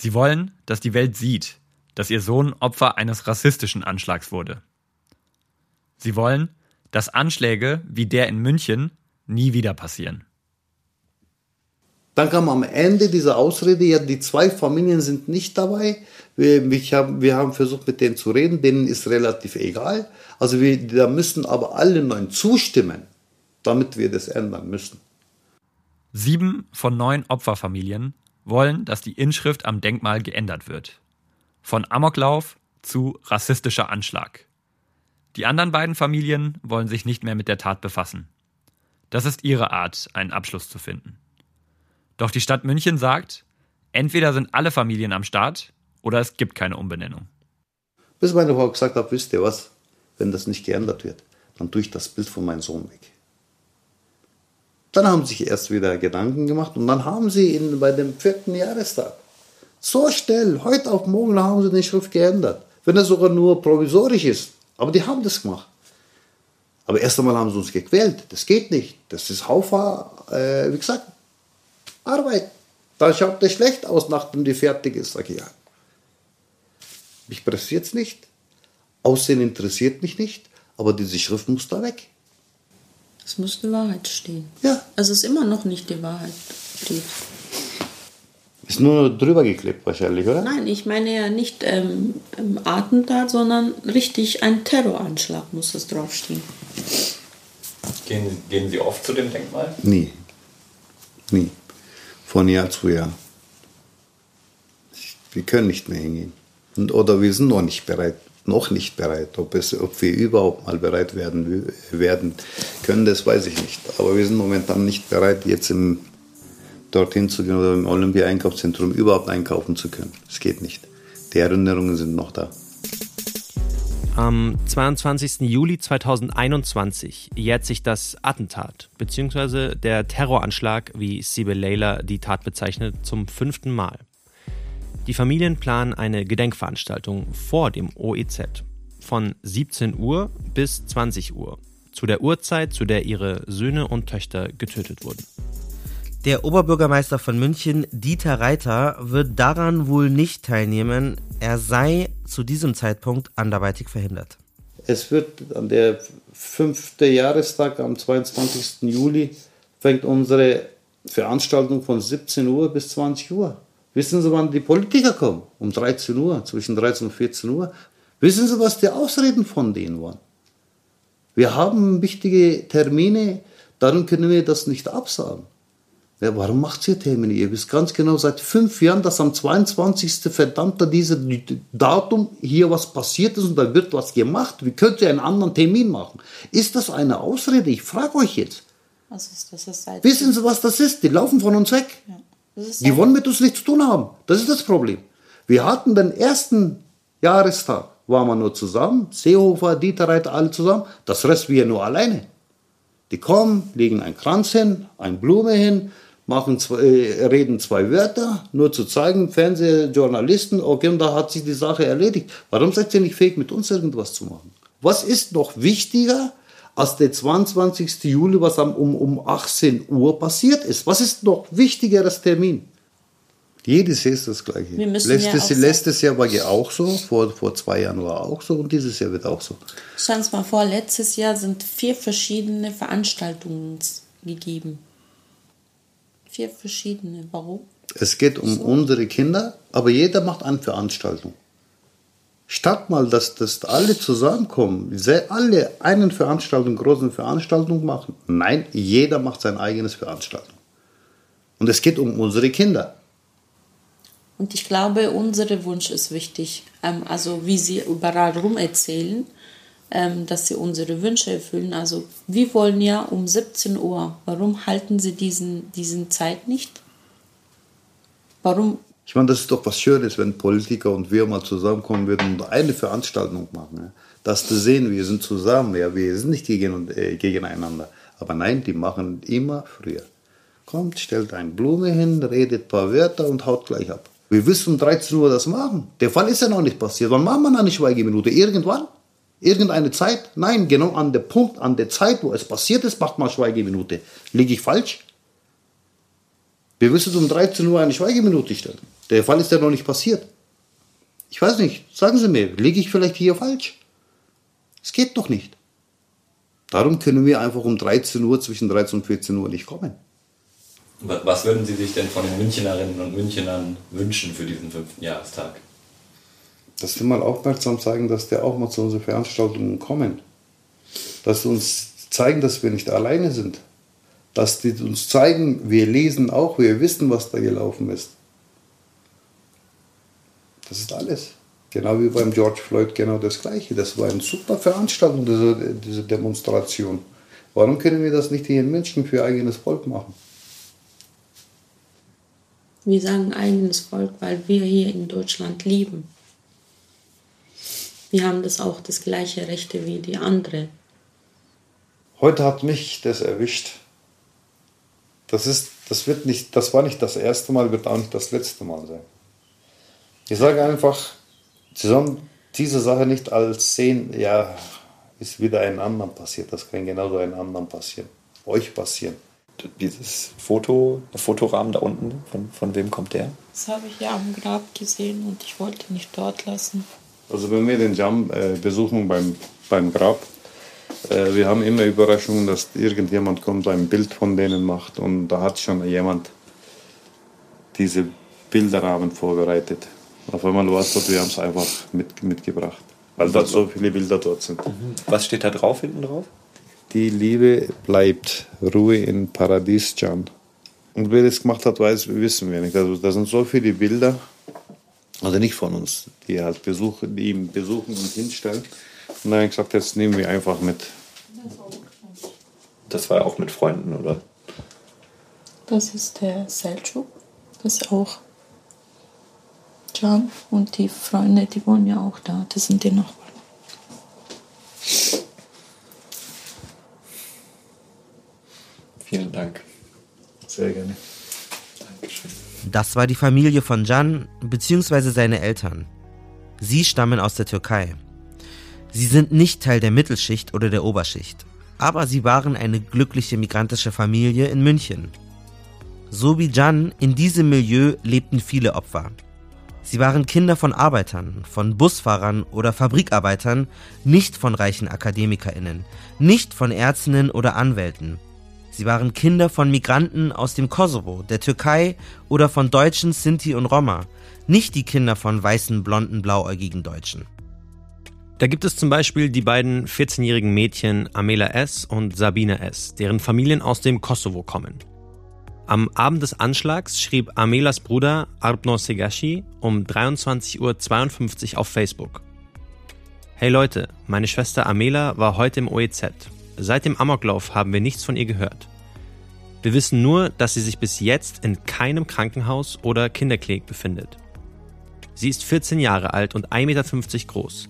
Sie wollen, dass die Welt sieht, dass ihr Sohn Opfer eines rassistischen Anschlags wurde. Sie wollen, dass Anschläge wie der in München nie wieder passieren. Dann kam am Ende diese Ausrede, ja, die zwei Familien sind nicht dabei. Wir, ich hab, wir haben versucht, mit denen zu reden, denen ist relativ egal. Also wir, da müssen aber alle neun zustimmen, damit wir das ändern müssen. Sieben von neun Opferfamilien wollen, dass die Inschrift am Denkmal geändert wird. Von Amoklauf zu rassistischer Anschlag. Die anderen beiden Familien wollen sich nicht mehr mit der Tat befassen. Das ist ihre Art, einen Abschluss zu finden. Doch die Stadt München sagt, entweder sind alle Familien am Start oder es gibt keine Umbenennung. Bis meine Frau gesagt hat, wisst ihr was, wenn das nicht geändert wird, dann tue ich das Bild von meinem Sohn weg. Dann haben sie sich erst wieder Gedanken gemacht und dann haben sie ihn bei dem vierten Jahrestag so schnell, heute auf morgen haben sie den Schrift geändert. Wenn er sogar nur provisorisch ist. Aber die haben das gemacht. Aber erst einmal haben sie uns gequält. Das geht nicht. Das ist Haufer, äh, wie gesagt, Arbeit. Da schaut das schlecht aus, nachdem die fertig ist. Sag ich, ja. Mich pressiert es nicht. Aussehen interessiert mich nicht. Aber diese Schrift muss da weg. Es muss die Wahrheit stehen. Ja. Also es ist immer noch nicht die Wahrheit steht. Ist nur drüber geklebt wahrscheinlich, oder? Nein, ich meine ja nicht ähm, Attentat, sondern richtig ein Terroranschlag muss es draufstehen. Gehen, gehen Sie oft zu dem Denkmal? Nie. Nie. Von Jahr zu Jahr. Wir können nicht mehr hingehen. Und, oder wir sind noch nicht bereit. Noch nicht bereit. Ob, es, ob wir überhaupt mal bereit werden, werden können, das weiß ich nicht. Aber wir sind momentan nicht bereit, jetzt im, dorthin zu gehen oder im Olympia-Einkaufszentrum überhaupt einkaufen zu können. Es geht nicht. Die Erinnerungen sind noch da. Am 22. Juli 2021 jährt sich das Attentat bzw. der Terroranschlag, wie Sibel Leila die Tat bezeichnet, zum fünften Mal. Die Familien planen eine Gedenkveranstaltung vor dem OEZ von 17 Uhr bis 20 Uhr, zu der Uhrzeit, zu der ihre Söhne und Töchter getötet wurden. Der Oberbürgermeister von München, Dieter Reiter, wird daran wohl nicht teilnehmen. Er sei zu diesem Zeitpunkt anderweitig verhindert. Es wird an der fünfte Jahrestag am 22. Juli fängt unsere Veranstaltung von 17 Uhr bis 20 Uhr. Wissen Sie, wann die Politiker kommen? Um 13 Uhr, zwischen 13 und 14 Uhr. Wissen Sie, was die Ausreden von denen waren? Wir haben wichtige Termine, darum können wir das nicht absagen. Ja, warum macht ihr Termine? Ihr wisst ganz genau seit fünf Jahren, dass am 22. verdammter dieser Datum hier was passiert ist und da wird was gemacht. Wie könnt ihr einen anderen Termin machen? Ist das eine Ausrede? Ich frage euch jetzt. Was ist das? Ist seit Wissen Sie, was das ist? Die laufen von uns weg. Ja. Die wollen mit uns nichts zu tun haben. Das ist das Problem. Wir hatten den ersten Jahrestag, waren wir nur zusammen, Seehofer, Dieter Reiter, alle zusammen. Das Rest wir nur alleine. Die kommen, legen einen Kranz hin, eine Blume hin, machen zwei, äh, reden zwei Wörter, nur zu zeigen, Fernsehjournalisten, okay, da hat sich die Sache erledigt. Warum seid ihr nicht fähig, mit uns irgendwas zu machen? Was ist noch wichtiger als der 22. Juli, was am, um, um 18 Uhr passiert ist? Was ist noch wichtigeres Termin? Jedes Jahr ist das Gleiche. Letztes, ja letztes Jahr war ja auch so, vor, vor zwei Jahren war auch so und dieses Jahr wird auch so. Stell uns mal vor, letztes Jahr sind vier verschiedene Veranstaltungen gegeben. Vier verschiedene. Warum? Es geht um unsere Kinder, aber jeder macht eine Veranstaltung. Statt mal, dass, dass alle zusammenkommen, alle eine Veranstaltung, große Veranstaltung machen. Nein, jeder macht sein eigenes Veranstaltung. Und es geht um unsere Kinder. Und ich glaube, unser Wunsch ist wichtig. Ähm, also wie sie überall rum erzählen, ähm, dass sie unsere Wünsche erfüllen. Also wir wollen ja um 17 Uhr. Warum halten sie diesen, diesen Zeit nicht? Warum? Ich meine, das ist doch was Schönes, wenn Politiker und wir mal zusammenkommen würden und eine Veranstaltung machen. Ja. Das zu sehen, wir sind zusammen, ja, wir sind nicht gegen, äh, gegeneinander. Aber nein, die machen immer früher. Kommt, stellt eine Blume hin, redet ein paar Wörter und haut gleich ab. Wir wissen um 13 Uhr das machen. Der Fall ist ja noch nicht passiert. Wann machen wir eine Schweigeminute? Irgendwann? Irgendeine Zeit? Nein, genau an der Punkt, an der Zeit, wo es passiert ist, macht man Schweigeminute. Liege ich falsch? Wir müssen um 13 Uhr eine Schweigeminute stellen. Der Fall ist ja noch nicht passiert. Ich weiß nicht, sagen Sie mir, liege ich vielleicht hier falsch? Es geht doch nicht. Darum können wir einfach um 13 Uhr, zwischen 13 und 14 Uhr nicht kommen. Wa- Was würden Sie sich denn von den Münchnerinnen und Münchnern wünschen für diesen fünften Jahrestag? Dass sie mal aufmerksam zeigen, dass die auch mal zu unseren Veranstaltungen kommen. Dass sie uns zeigen, dass wir nicht alleine sind. Dass die uns zeigen, wir lesen auch, wir wissen, was da gelaufen ist. Das ist alles. Genau wie beim George Floyd genau das Gleiche. Das war eine super Veranstaltung, diese, diese Demonstration. Warum können wir das nicht hier in München für eigenes Volk machen? Wir sagen eigenes Volk, weil wir hier in Deutschland leben. Wir haben das auch das gleiche Rechte wie die anderen. Heute hat mich das erwischt. Das, ist, das, wird nicht, das war nicht das erste Mal, wird auch nicht das letzte Mal sein. Ich sage einfach, sie sollen diese Sache nicht als sehen, ja, ist wieder ein anderen passiert. Das kann genauso einem anderen passieren. Euch passieren. Dieses Foto, der Fotorahmen da unten, von, von wem kommt der? Das habe ich ja am Grab gesehen und ich wollte nicht dort lassen. Also wenn wir den Jam äh, besuchen beim, beim Grab, äh, wir haben immer Überraschungen, dass irgendjemand kommt, ein Bild von denen macht und da hat schon jemand diese Bilderrahmen vorbereitet. Auf einmal war es dort, wir haben es einfach mit, mitgebracht, weil da so viele Bilder dort sind. Was steht da drauf, hinten drauf? Die Liebe bleibt, Ruhe in Paradies, Jan. Und wer das gemacht hat, weiß, wissen wir nicht. Also da sind so viele Bilder, also nicht von uns, die halt besuchen, die ihn besuchen und hinstellen. Und dann habe ich gesagt, jetzt nehmen wir einfach mit. Das war ja auch mit Freunden, oder? Das ist der Selçuk. Das ist auch Can. Und die Freunde, die wohnen ja auch da. Das sind die Nachbarn. Vielen Dank. Sehr gerne. Dankeschön. Das war die Familie von Can bzw. seine Eltern. Sie stammen aus der Türkei. Sie sind nicht Teil der Mittelschicht oder der Oberschicht, aber sie waren eine glückliche migrantische Familie in München. So wie Can, in diesem Milieu lebten viele Opfer. Sie waren Kinder von Arbeitern, von Busfahrern oder Fabrikarbeitern, nicht von reichen Akademikerinnen, nicht von Ärztinnen oder Anwälten. Sie waren Kinder von Migranten aus dem Kosovo, der Türkei oder von Deutschen, Sinti und Roma, nicht die Kinder von weißen, blonden, blauäugigen Deutschen. Da gibt es zum Beispiel die beiden 14-jährigen Mädchen Amela S. und Sabine S., deren Familien aus dem Kosovo kommen. Am Abend des Anschlags schrieb Amelas Bruder Arpno Segashi um 23.52 Uhr auf Facebook. Hey Leute, meine Schwester Amela war heute im OEZ. Seit dem Amoklauf haben wir nichts von ihr gehört. Wir wissen nur, dass sie sich bis jetzt in keinem Krankenhaus oder Kinderklinik befindet. Sie ist 14 Jahre alt und 1,50 Meter groß.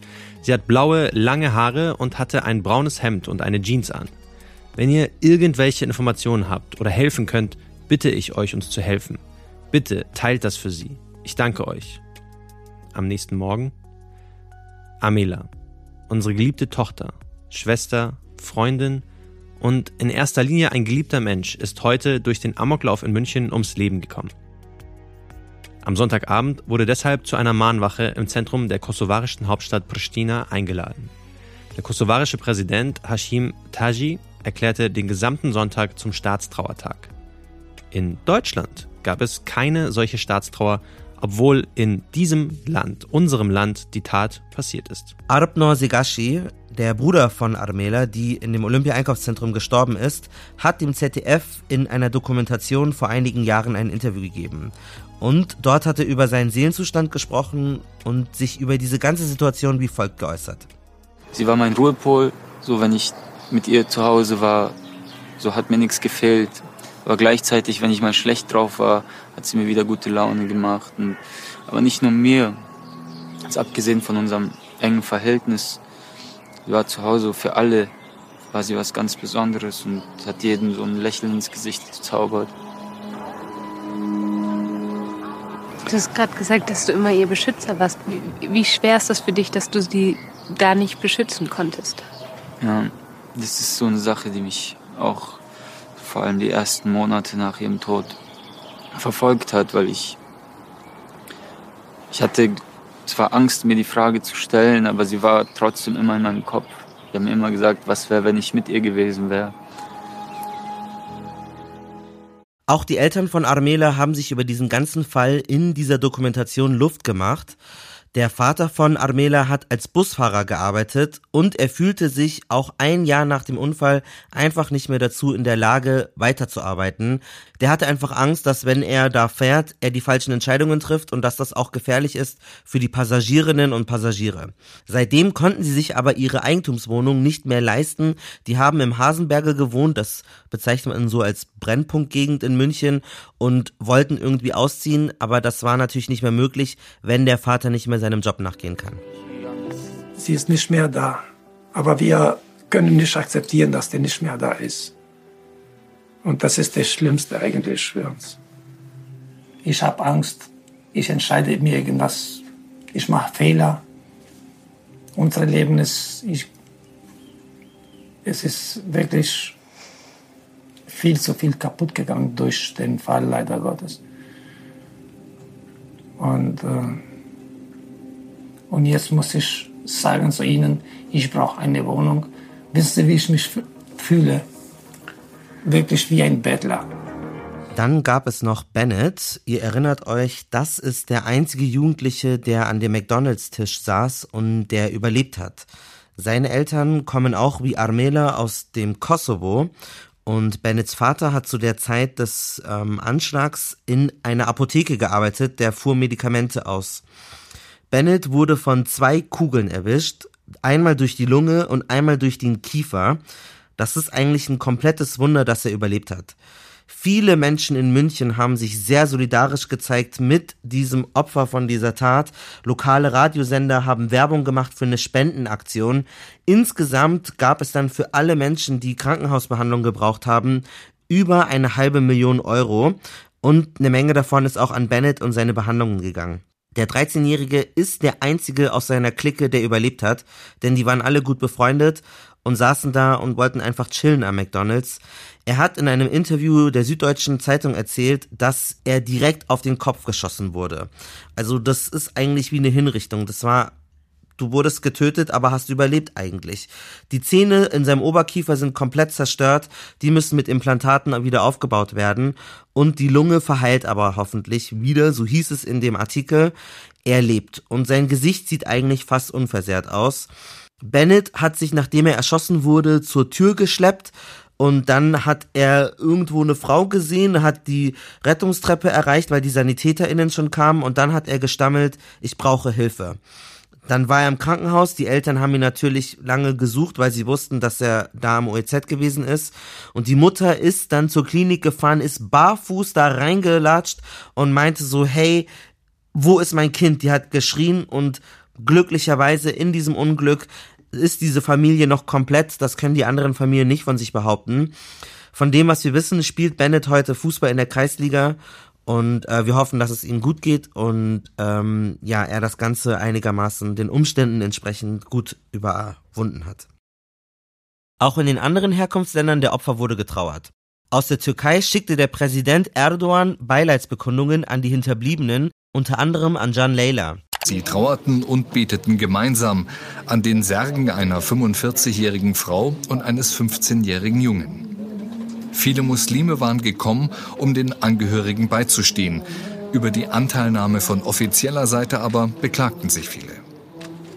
Sie hat blaue, lange Haare und hatte ein braunes Hemd und eine Jeans an. Wenn ihr irgendwelche Informationen habt oder helfen könnt, bitte ich euch, uns zu helfen. Bitte teilt das für sie. Ich danke euch. Am nächsten Morgen Amela, unsere geliebte Tochter, Schwester, Freundin und in erster Linie ein geliebter Mensch, ist heute durch den Amoklauf in München ums Leben gekommen. Am Sonntagabend wurde deshalb zu einer Mahnwache im Zentrum der kosovarischen Hauptstadt Pristina eingeladen. Der kosovarische Präsident Hashim Taji erklärte den gesamten Sonntag zum Staatstrauertag. In Deutschland gab es keine solche Staatstrauer, obwohl in diesem Land, unserem Land, die Tat passiert ist. Arpnor Segashi, der Bruder von Armela, die in dem Olympia-Einkaufszentrum gestorben ist, hat dem ZDF in einer Dokumentation vor einigen Jahren ein Interview gegeben. Und dort hat er über seinen Seelenzustand gesprochen und sich über diese ganze Situation wie folgt geäußert. Sie war mein Ruhepol, so wenn ich mit ihr zu Hause war, so hat mir nichts gefehlt. Aber gleichzeitig, wenn ich mal schlecht drauf war, hat sie mir wieder gute Laune gemacht. Und, aber nicht nur mir, jetzt abgesehen von unserem engen Verhältnis, sie war zu Hause für alle, war sie was ganz Besonderes und hat jedem so ein Lächeln ins Gesicht gezaubert. Du hast gerade gesagt, dass du immer ihr Beschützer warst. Wie, schwer ist das für dich, dass du sie da nicht beschützen konntest? Ja, das ist so eine Sache, die mich auch vor allem die ersten Monate nach ihrem Tod verfolgt hat, weil ich ich hatte zwar Angst, mir die Frage zu stellen, aber sie war trotzdem immer in meinem Kopf. Ich habe mir immer gesagt, was wäre, wenn ich mit ihr gewesen wäre. Auch die Eltern von Armela haben sich über diesen ganzen Fall in dieser Dokumentation Luft gemacht. Der Vater von Armela hat als Busfahrer gearbeitet und er fühlte sich auch ein Jahr nach dem Unfall einfach nicht mehr dazu in der Lage, weiterzuarbeiten. Der hatte einfach Angst, dass wenn er da fährt, er die falschen Entscheidungen trifft und dass das auch gefährlich ist für die Passagierinnen und Passagiere. Seitdem konnten sie sich aber ihre Eigentumswohnung nicht mehr leisten. Die haben im Hasenberge gewohnt, das bezeichnet man so als Brennpunktgegend in München und wollten irgendwie ausziehen, aber das war natürlich nicht mehr möglich, wenn der Vater nicht mehr seinem Job nachgehen kann. Sie ist nicht mehr da, aber wir können nicht akzeptieren, dass der nicht mehr da ist. Und das ist das Schlimmste eigentlich für uns. Ich habe Angst, ich entscheide mir irgendwas, ich mache Fehler unser Leben ist, ich, es ist wirklich viel zu viel kaputt gegangen durch den Fall, leider Gottes. Und, äh, und jetzt muss ich sagen zu Ihnen, ich brauche eine Wohnung. Wissen Sie, wie ich mich fühle? Wirklich wie ein Bettler. Dann gab es noch Bennett. Ihr erinnert euch, das ist der einzige Jugendliche, der an dem McDonalds-Tisch saß und der überlebt hat. Seine Eltern kommen auch wie Armela aus dem Kosovo und Bennets Vater hat zu der Zeit des ähm, Anschlags in einer Apotheke gearbeitet, der fuhr Medikamente aus. Bennett wurde von zwei Kugeln erwischt, einmal durch die Lunge und einmal durch den Kiefer. Das ist eigentlich ein komplettes Wunder, dass er überlebt hat. Viele Menschen in München haben sich sehr solidarisch gezeigt mit diesem Opfer von dieser Tat. Lokale Radiosender haben Werbung gemacht für eine Spendenaktion. Insgesamt gab es dann für alle Menschen, die Krankenhausbehandlung gebraucht haben, über eine halbe Million Euro. Und eine Menge davon ist auch an Bennett und seine Behandlungen gegangen. Der 13-Jährige ist der einzige aus seiner Clique, der überlebt hat, denn die waren alle gut befreundet und saßen da und wollten einfach chillen am McDonald's. Er hat in einem Interview der Süddeutschen Zeitung erzählt, dass er direkt auf den Kopf geschossen wurde. Also das ist eigentlich wie eine Hinrichtung. Das war du wurdest getötet, aber hast überlebt eigentlich. Die Zähne in seinem Oberkiefer sind komplett zerstört, die müssen mit Implantaten wieder aufgebaut werden und die Lunge verheilt aber hoffentlich wieder, so hieß es in dem Artikel. Er lebt und sein Gesicht sieht eigentlich fast unversehrt aus. Bennett hat sich, nachdem er erschossen wurde, zur Tür geschleppt und dann hat er irgendwo eine Frau gesehen, hat die Rettungstreppe erreicht, weil die SanitäterInnen schon kamen und dann hat er gestammelt, ich brauche Hilfe. Dann war er im Krankenhaus, die Eltern haben ihn natürlich lange gesucht, weil sie wussten, dass er da am OEZ gewesen ist. Und die Mutter ist dann zur Klinik gefahren, ist barfuß da reingelatscht und meinte so, hey, wo ist mein Kind? Die hat geschrien und glücklicherweise in diesem Unglück ist diese Familie noch komplett. Das können die anderen Familien nicht von sich behaupten. Von dem, was wir wissen, spielt Bennett heute Fußball in der Kreisliga und äh, wir hoffen, dass es ihm gut geht und ähm, ja, er das Ganze einigermaßen den Umständen entsprechend gut überwunden hat. Auch in den anderen Herkunftsländern der Opfer wurde getrauert. Aus der Türkei schickte der Präsident Erdogan Beileidsbekundungen an die Hinterbliebenen, unter anderem an Can Leyla. Sie trauerten und beteten gemeinsam an den Särgen einer 45-jährigen Frau und eines 15-jährigen Jungen. Viele Muslime waren gekommen, um den Angehörigen beizustehen. Über die Anteilnahme von offizieller Seite aber beklagten sich viele.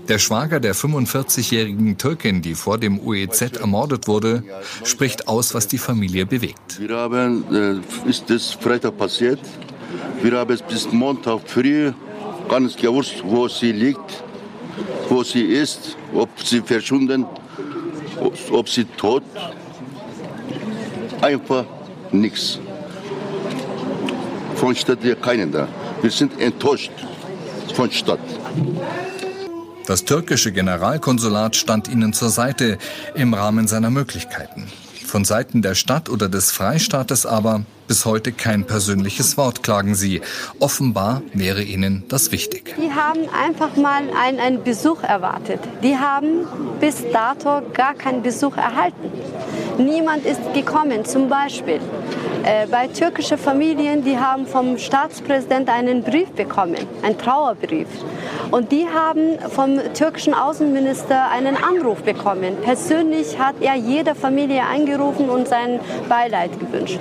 Der Schwager der 45-jährigen Türkin, die vor dem UEZ ermordet wurde, spricht aus, was die Familie bewegt. Wir haben, äh, ist das Freitag passiert. Wir haben es bis Montag früh ganz gewusst, wo sie liegt, wo sie ist, ob sie verschwunden, ob sie tot. Einfach nichts. Von Stadt hier keinen da. Wir sind enttäuscht von Stadt. Das türkische Generalkonsulat stand ihnen zur Seite im Rahmen seiner Möglichkeiten. Von Seiten der Stadt oder des Freistaates aber bis heute kein persönliches Wort, klagen sie. Offenbar wäre ihnen das wichtig. Die haben einfach mal einen, einen Besuch erwartet. Die haben bis dato gar keinen Besuch erhalten. Niemand ist gekommen. Zum Beispiel äh, bei türkischen Familien, die haben vom Staatspräsident einen Brief bekommen, einen Trauerbrief. Und die haben vom türkischen Außenminister einen Anruf bekommen. Persönlich hat er jede Familie angerufen und sein Beileid gewünscht.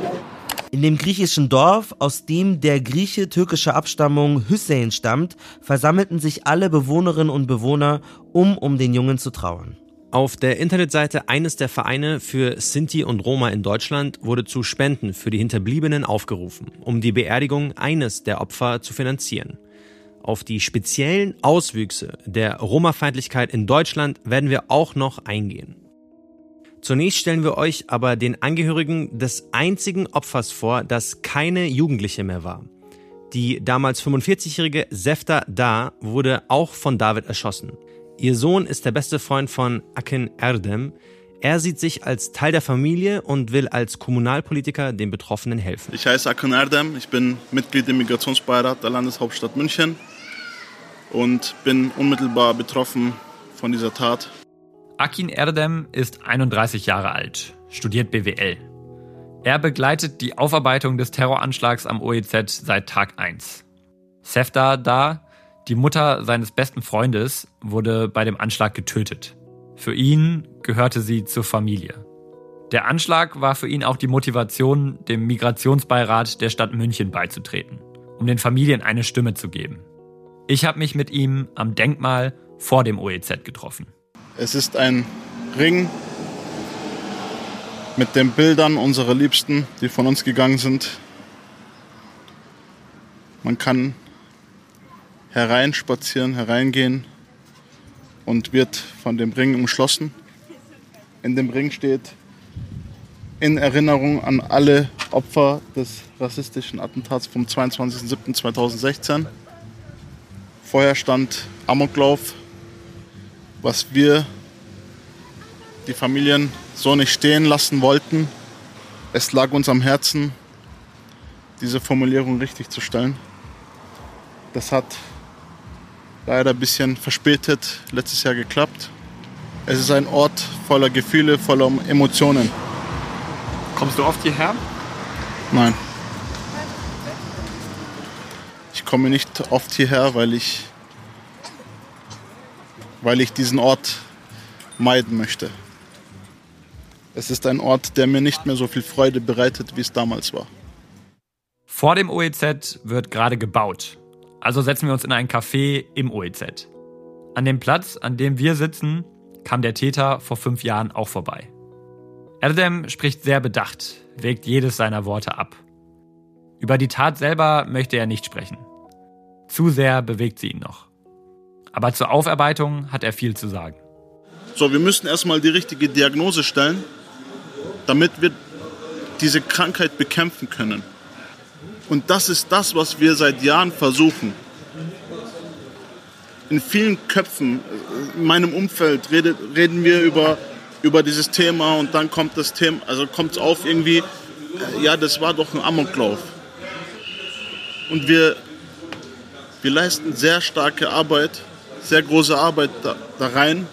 In dem griechischen Dorf, aus dem der Grieche türkischer Abstammung Hüssein stammt, versammelten sich alle Bewohnerinnen und Bewohner, um um den Jungen zu trauern. Auf der Internetseite eines der Vereine für Sinti und Roma in Deutschland wurde zu Spenden für die Hinterbliebenen aufgerufen, um die Beerdigung eines der Opfer zu finanzieren. Auf die speziellen Auswüchse der Roma-Feindlichkeit in Deutschland werden wir auch noch eingehen. Zunächst stellen wir euch aber den Angehörigen des einzigen Opfers vor, das keine Jugendliche mehr war. Die damals 45-jährige Sefta Da wurde auch von David erschossen. Ihr Sohn ist der beste Freund von Akin Erdem. Er sieht sich als Teil der Familie und will als Kommunalpolitiker den Betroffenen helfen. Ich heiße Akin Erdem, ich bin Mitglied im Migrationsbeirat der Landeshauptstadt München und bin unmittelbar betroffen von dieser Tat. Akin Erdem ist 31 Jahre alt, studiert BWL. Er begleitet die Aufarbeitung des Terroranschlags am OEZ seit Tag 1. Sefta Da, die Mutter seines besten Freundes, wurde bei dem Anschlag getötet. Für ihn gehörte sie zur Familie. Der Anschlag war für ihn auch die Motivation, dem Migrationsbeirat der Stadt München beizutreten, um den Familien eine Stimme zu geben. Ich habe mich mit ihm am Denkmal vor dem OEZ getroffen. Es ist ein Ring mit den Bildern unserer Liebsten, die von uns gegangen sind. Man kann hereinspazieren, hereingehen und wird von dem Ring umschlossen. In dem Ring steht in Erinnerung an alle Opfer des rassistischen Attentats vom 22.07.2016. Vorher stand Amoklauf, was wir, die Familien, so nicht stehen lassen wollten. Es lag uns am Herzen, diese Formulierung richtig zu stellen. Das hat leider ein bisschen verspätet letztes Jahr geklappt. Es ist ein Ort voller Gefühle, voller Emotionen. Kommst du oft hierher? Nein. Ich komme nicht oft hierher, weil ich, weil ich diesen Ort meiden möchte. Es ist ein Ort, der mir nicht mehr so viel Freude bereitet, wie es damals war. Vor dem OEZ wird gerade gebaut. Also setzen wir uns in ein Café im OEZ. An dem Platz, an dem wir sitzen, kam der Täter vor fünf Jahren auch vorbei. Erdem spricht sehr bedacht, wägt jedes seiner Worte ab. Über die Tat selber möchte er nicht sprechen. Zu sehr bewegt sie ihn noch. Aber zur Aufarbeitung hat er viel zu sagen. So, wir müssen erstmal die richtige Diagnose stellen, damit wir diese Krankheit bekämpfen können. Und das ist das, was wir seit Jahren versuchen. In vielen Köpfen, in meinem Umfeld, redet, reden wir über über dieses Thema und dann kommt das Thema, also kommt es auf irgendwie, äh, ja, das war doch ein Amoklauf. Und wir, wir leisten sehr starke Arbeit, sehr große Arbeit da, da rein,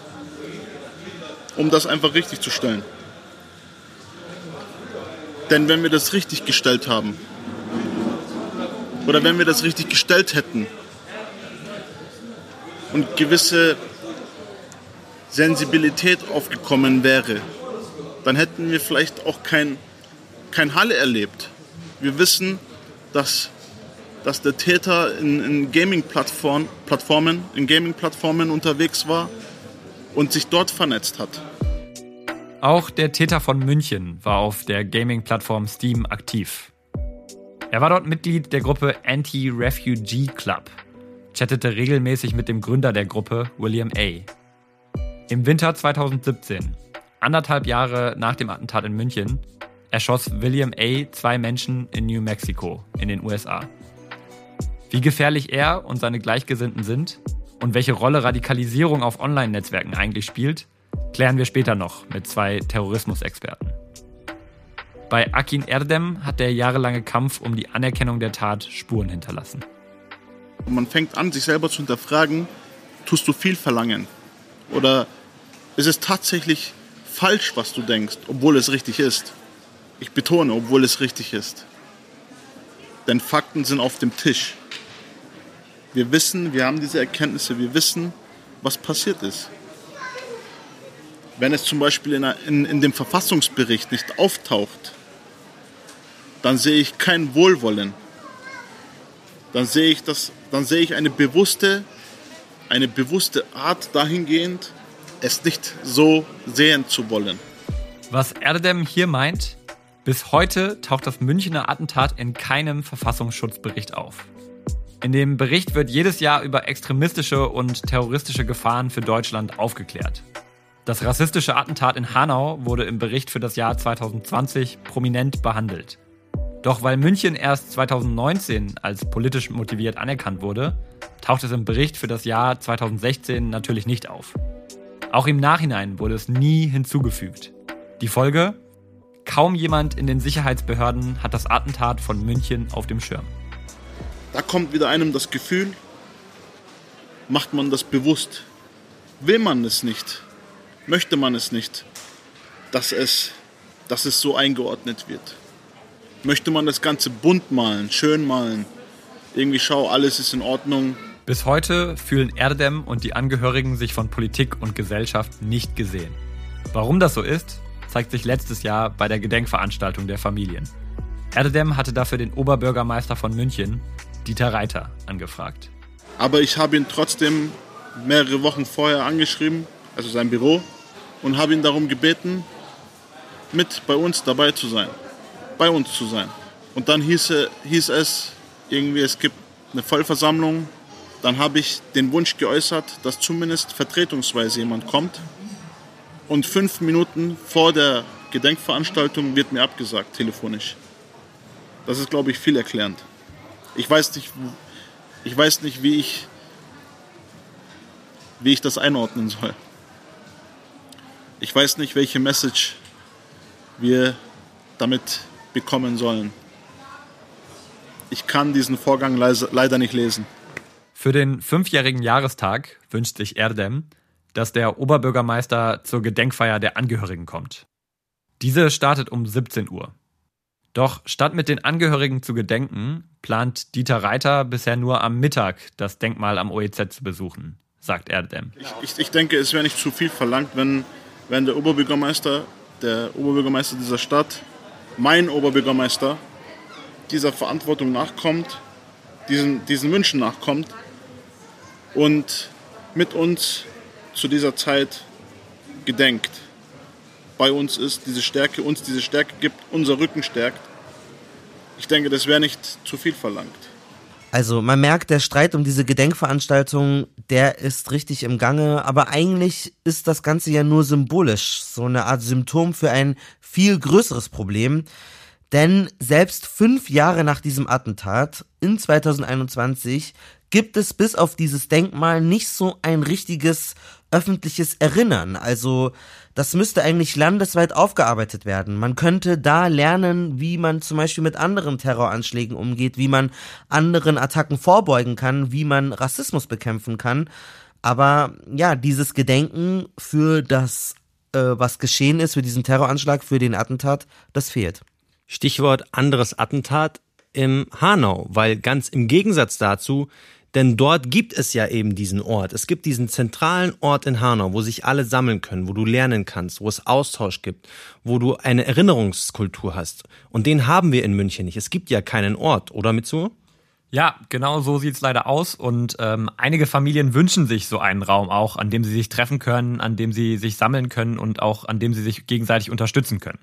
um das einfach richtig zu stellen. Denn wenn wir das richtig gestellt haben, oder wenn wir das richtig gestellt hätten und gewisse Sensibilität aufgekommen wäre, dann hätten wir vielleicht auch kein, kein Halle erlebt. Wir wissen, dass, dass der Täter in, in Gaming-Plattformen Plattformen, in Gaming unterwegs war und sich dort vernetzt hat. Auch der Täter von München war auf der Gaming-Plattform Steam aktiv. Er war dort Mitglied der Gruppe Anti-Refugee Club, chattete regelmäßig mit dem Gründer der Gruppe, William A. Im Winter 2017, anderthalb Jahre nach dem Attentat in München, erschoss William A. zwei Menschen in New Mexico in den USA. Wie gefährlich er und seine Gleichgesinnten sind und welche Rolle Radikalisierung auf Online-Netzwerken eigentlich spielt, klären wir später noch mit zwei Terrorismusexperten. Bei Akin Erdem hat der jahrelange Kampf um die Anerkennung der Tat Spuren hinterlassen. Man fängt an, sich selber zu hinterfragen, tust du viel verlangen? Oder ist es tatsächlich falsch, was du denkst, obwohl es richtig ist? Ich betone, obwohl es richtig ist. Denn Fakten sind auf dem Tisch. Wir wissen, wir haben diese Erkenntnisse, wir wissen, was passiert ist. Wenn es zum Beispiel in, in, in dem Verfassungsbericht nicht auftaucht, dann sehe ich kein Wohlwollen. Dann sehe ich, das, dann sehe ich eine bewusste eine bewusste Art dahingehend, es nicht so sehen zu wollen. Was Erdem hier meint, bis heute taucht das Münchner Attentat in keinem Verfassungsschutzbericht auf. In dem Bericht wird jedes Jahr über extremistische und terroristische Gefahren für Deutschland aufgeklärt. Das rassistische Attentat in Hanau wurde im Bericht für das Jahr 2020 prominent behandelt. Doch weil München erst 2019 als politisch motiviert anerkannt wurde, taucht es im Bericht für das Jahr 2016 natürlich nicht auf. Auch im Nachhinein wurde es nie hinzugefügt. Die Folge? Kaum jemand in den Sicherheitsbehörden hat das Attentat von München auf dem Schirm. Da kommt wieder einem das Gefühl, macht man das bewusst. will man es nicht, möchte man es nicht, dass es, dass es so eingeordnet wird. Möchte man das Ganze bunt malen, schön malen, irgendwie schau, alles ist in Ordnung. Bis heute fühlen Erdem und die Angehörigen sich von Politik und Gesellschaft nicht gesehen. Warum das so ist, zeigt sich letztes Jahr bei der Gedenkveranstaltung der Familien. Erdem hatte dafür den Oberbürgermeister von München, Dieter Reiter, angefragt. Aber ich habe ihn trotzdem mehrere Wochen vorher angeschrieben, also sein Büro, und habe ihn darum gebeten, mit bei uns dabei zu sein, bei uns zu sein. Und dann hieß, hieß es irgendwie, es gibt eine Vollversammlung. Dann habe ich den Wunsch geäußert, dass zumindest vertretungsweise jemand kommt. Und fünf Minuten vor der Gedenkveranstaltung wird mir abgesagt, telefonisch. Das ist, glaube ich, viel erklärend. Ich weiß nicht, ich weiß nicht wie, ich, wie ich das einordnen soll. Ich weiß nicht, welche Message wir damit bekommen sollen. Ich kann diesen Vorgang leider nicht lesen. Für den fünfjährigen Jahrestag wünscht sich Erdem, dass der Oberbürgermeister zur Gedenkfeier der Angehörigen kommt. Diese startet um 17 Uhr. Doch statt mit den Angehörigen zu gedenken, plant Dieter Reiter bisher nur am Mittag das Denkmal am OEZ zu besuchen, sagt Erdem. Ich, ich, ich denke, es wäre nicht zu viel verlangt, wenn, wenn der Oberbürgermeister, der Oberbürgermeister dieser Stadt, mein Oberbürgermeister, dieser Verantwortung nachkommt, diesen, diesen Wünschen nachkommt und mit uns zu dieser Zeit gedenkt. Bei uns ist diese Stärke, uns diese Stärke gibt, unser Rücken stärkt. Ich denke, das wäre nicht zu viel verlangt. Also man merkt, der Streit um diese Gedenkveranstaltung, der ist richtig im Gange, aber eigentlich ist das Ganze ja nur symbolisch, so eine Art Symptom für ein viel größeres Problem. Denn selbst fünf Jahre nach diesem Attentat in 2021 gibt es bis auf dieses Denkmal nicht so ein richtiges öffentliches Erinnern. Also das müsste eigentlich landesweit aufgearbeitet werden. Man könnte da lernen, wie man zum Beispiel mit anderen Terroranschlägen umgeht, wie man anderen Attacken vorbeugen kann, wie man Rassismus bekämpfen kann. Aber ja, dieses Gedenken für das, äh, was geschehen ist, für diesen Terroranschlag, für den Attentat, das fehlt. Stichwort anderes Attentat im Hanau, weil ganz im Gegensatz dazu, denn dort gibt es ja eben diesen Ort. Es gibt diesen zentralen Ort in Hanau, wo sich alle sammeln können, wo du lernen kannst, wo es Austausch gibt, wo du eine Erinnerungskultur hast. Und den haben wir in München nicht. Es gibt ja keinen Ort, oder Mitsu? Ja, genau so sieht's leider aus. Und ähm, einige Familien wünschen sich so einen Raum auch, an dem sie sich treffen können, an dem sie sich sammeln können und auch an dem sie sich gegenseitig unterstützen können.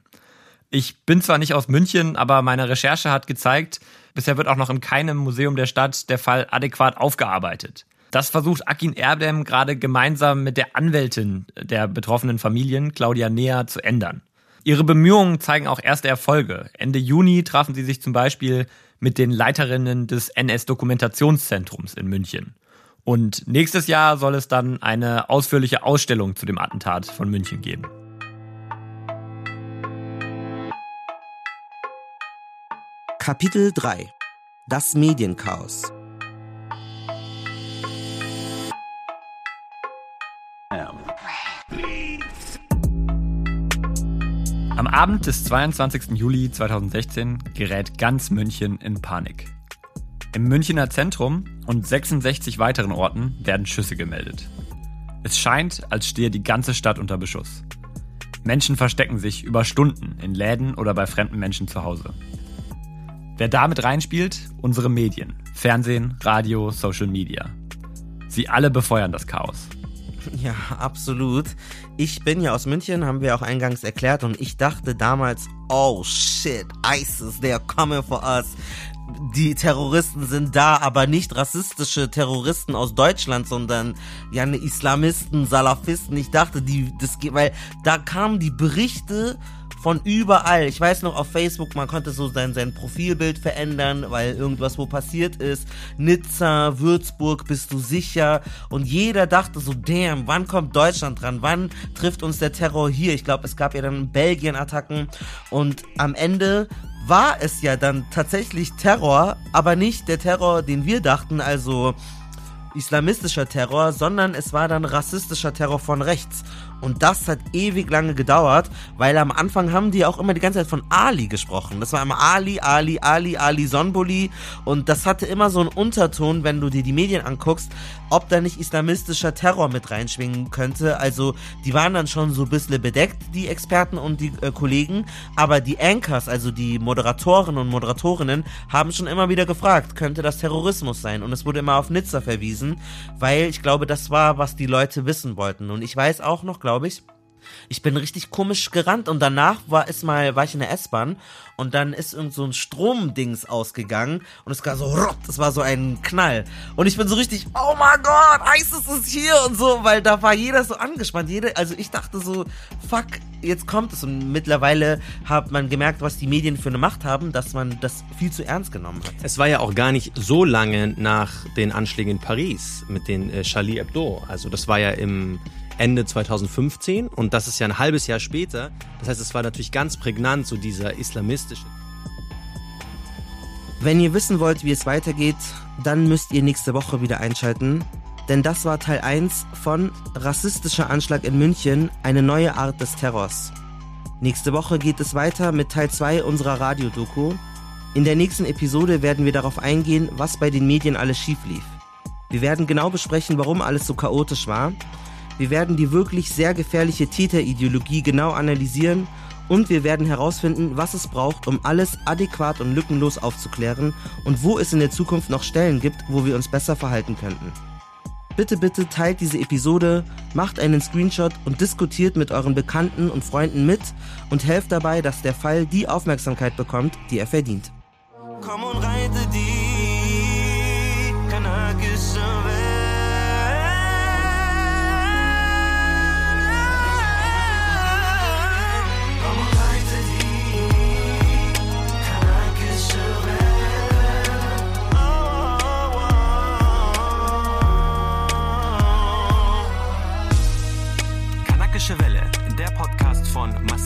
Ich bin zwar nicht aus München, aber meine Recherche hat gezeigt, bisher wird auch noch in keinem Museum der Stadt der Fall adäquat aufgearbeitet. Das versucht Akin Erdem gerade gemeinsam mit der Anwältin der betroffenen Familien, Claudia Nea, zu ändern. Ihre Bemühungen zeigen auch erste Erfolge. Ende Juni trafen sie sich zum Beispiel mit den Leiterinnen des NS-Dokumentationszentrums in München. Und nächstes Jahr soll es dann eine ausführliche Ausstellung zu dem Attentat von München geben. Kapitel 3 Das Medienchaos Am Abend des 22. Juli 2016 gerät ganz München in Panik. Im Münchner Zentrum und 66 weiteren Orten werden Schüsse gemeldet. Es scheint, als stehe die ganze Stadt unter Beschuss. Menschen verstecken sich über Stunden in Läden oder bei fremden Menschen zu Hause. Wer damit reinspielt? Unsere Medien. Fernsehen, Radio, Social Media. Sie alle befeuern das Chaos. Ja, absolut. Ich bin ja aus München, haben wir auch eingangs erklärt, und ich dachte damals, oh shit, ISIS, they are coming for us. Die Terroristen sind da, aber nicht rassistische Terroristen aus Deutschland, sondern ja, ne Islamisten, Salafisten. Ich dachte, die, das geht, weil da kamen die Berichte von überall. Ich weiß noch auf Facebook, man konnte so sein, sein Profilbild verändern, weil irgendwas wo passiert ist. Nizza, Würzburg, bist du sicher? Und jeder dachte so, damn, wann kommt Deutschland dran? Wann trifft uns der Terror hier? Ich glaube, es gab ja dann Belgien-Attacken und am Ende war es ja dann tatsächlich Terror, aber nicht der Terror, den wir dachten, also islamistischer Terror, sondern es war dann rassistischer Terror von rechts. Und das hat ewig lange gedauert, weil am Anfang haben die auch immer die ganze Zeit von Ali gesprochen. Das war immer Ali, Ali, Ali, Ali Sonboli. Und das hatte immer so einen Unterton, wenn du dir die Medien anguckst, ob da nicht islamistischer Terror mit reinschwingen könnte. Also die waren dann schon so ein bisschen bedeckt, die Experten und die äh, Kollegen. Aber die Anchors, also die Moderatoren und Moderatorinnen, haben schon immer wieder gefragt, könnte das Terrorismus sein? Und es wurde immer auf Nizza verwiesen, weil ich glaube, das war, was die Leute wissen wollten. Und ich weiß auch noch, glaube ich, ich bin richtig komisch gerannt und danach war es mal, war ich in der S-Bahn und dann ist irgend so ein Stromdings ausgegangen und es war so rott, es war so ein Knall. Und ich bin so richtig, oh mein Gott, ISIS ist hier und so, weil da war jeder so angespannt. Jede, also ich dachte so, fuck, jetzt kommt es. Und mittlerweile hat man gemerkt, was die Medien für eine Macht haben, dass man das viel zu ernst genommen hat. Es war ja auch gar nicht so lange nach den Anschlägen in Paris mit den äh, Charlie Hebdo. Also das war ja im Ende 2015 und das ist ja ein halbes Jahr später. Das heißt, es war natürlich ganz prägnant, so dieser islamistische. Wenn ihr wissen wollt, wie es weitergeht, dann müsst ihr nächste Woche wieder einschalten. Denn das war Teil 1 von Rassistischer Anschlag in München, eine neue Art des Terrors. Nächste Woche geht es weiter mit Teil 2 unserer Radiodoku. In der nächsten Episode werden wir darauf eingehen, was bei den Medien alles schief lief. Wir werden genau besprechen, warum alles so chaotisch war wir werden die wirklich sehr gefährliche Täterideologie genau analysieren und wir werden herausfinden, was es braucht, um alles adäquat und lückenlos aufzuklären und wo es in der Zukunft noch Stellen gibt, wo wir uns besser verhalten könnten. Bitte, bitte teilt diese Episode, macht einen Screenshot und diskutiert mit euren Bekannten und Freunden mit und helft dabei, dass der Fall die Aufmerksamkeit bekommt, die er verdient. Komm und reite die.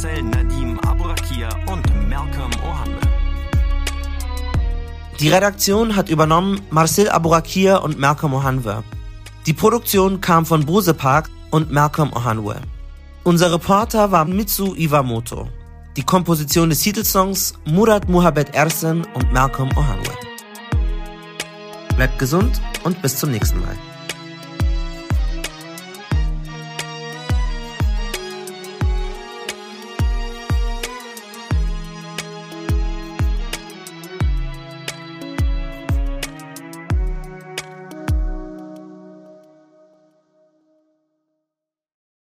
Marcel Nadim Aburakia und Malcolm Ohanwe. Die Redaktion hat übernommen Marcel Aburakia und Malcolm Ohanwe. Die Produktion kam von Bose Park und Malcolm Ohanwe. Unser Reporter war Mitsu Iwamoto. Die Komposition des Titelsongs Murat Muhabbet Ersen und Malcolm Ohanwe. Bleibt gesund und bis zum nächsten Mal.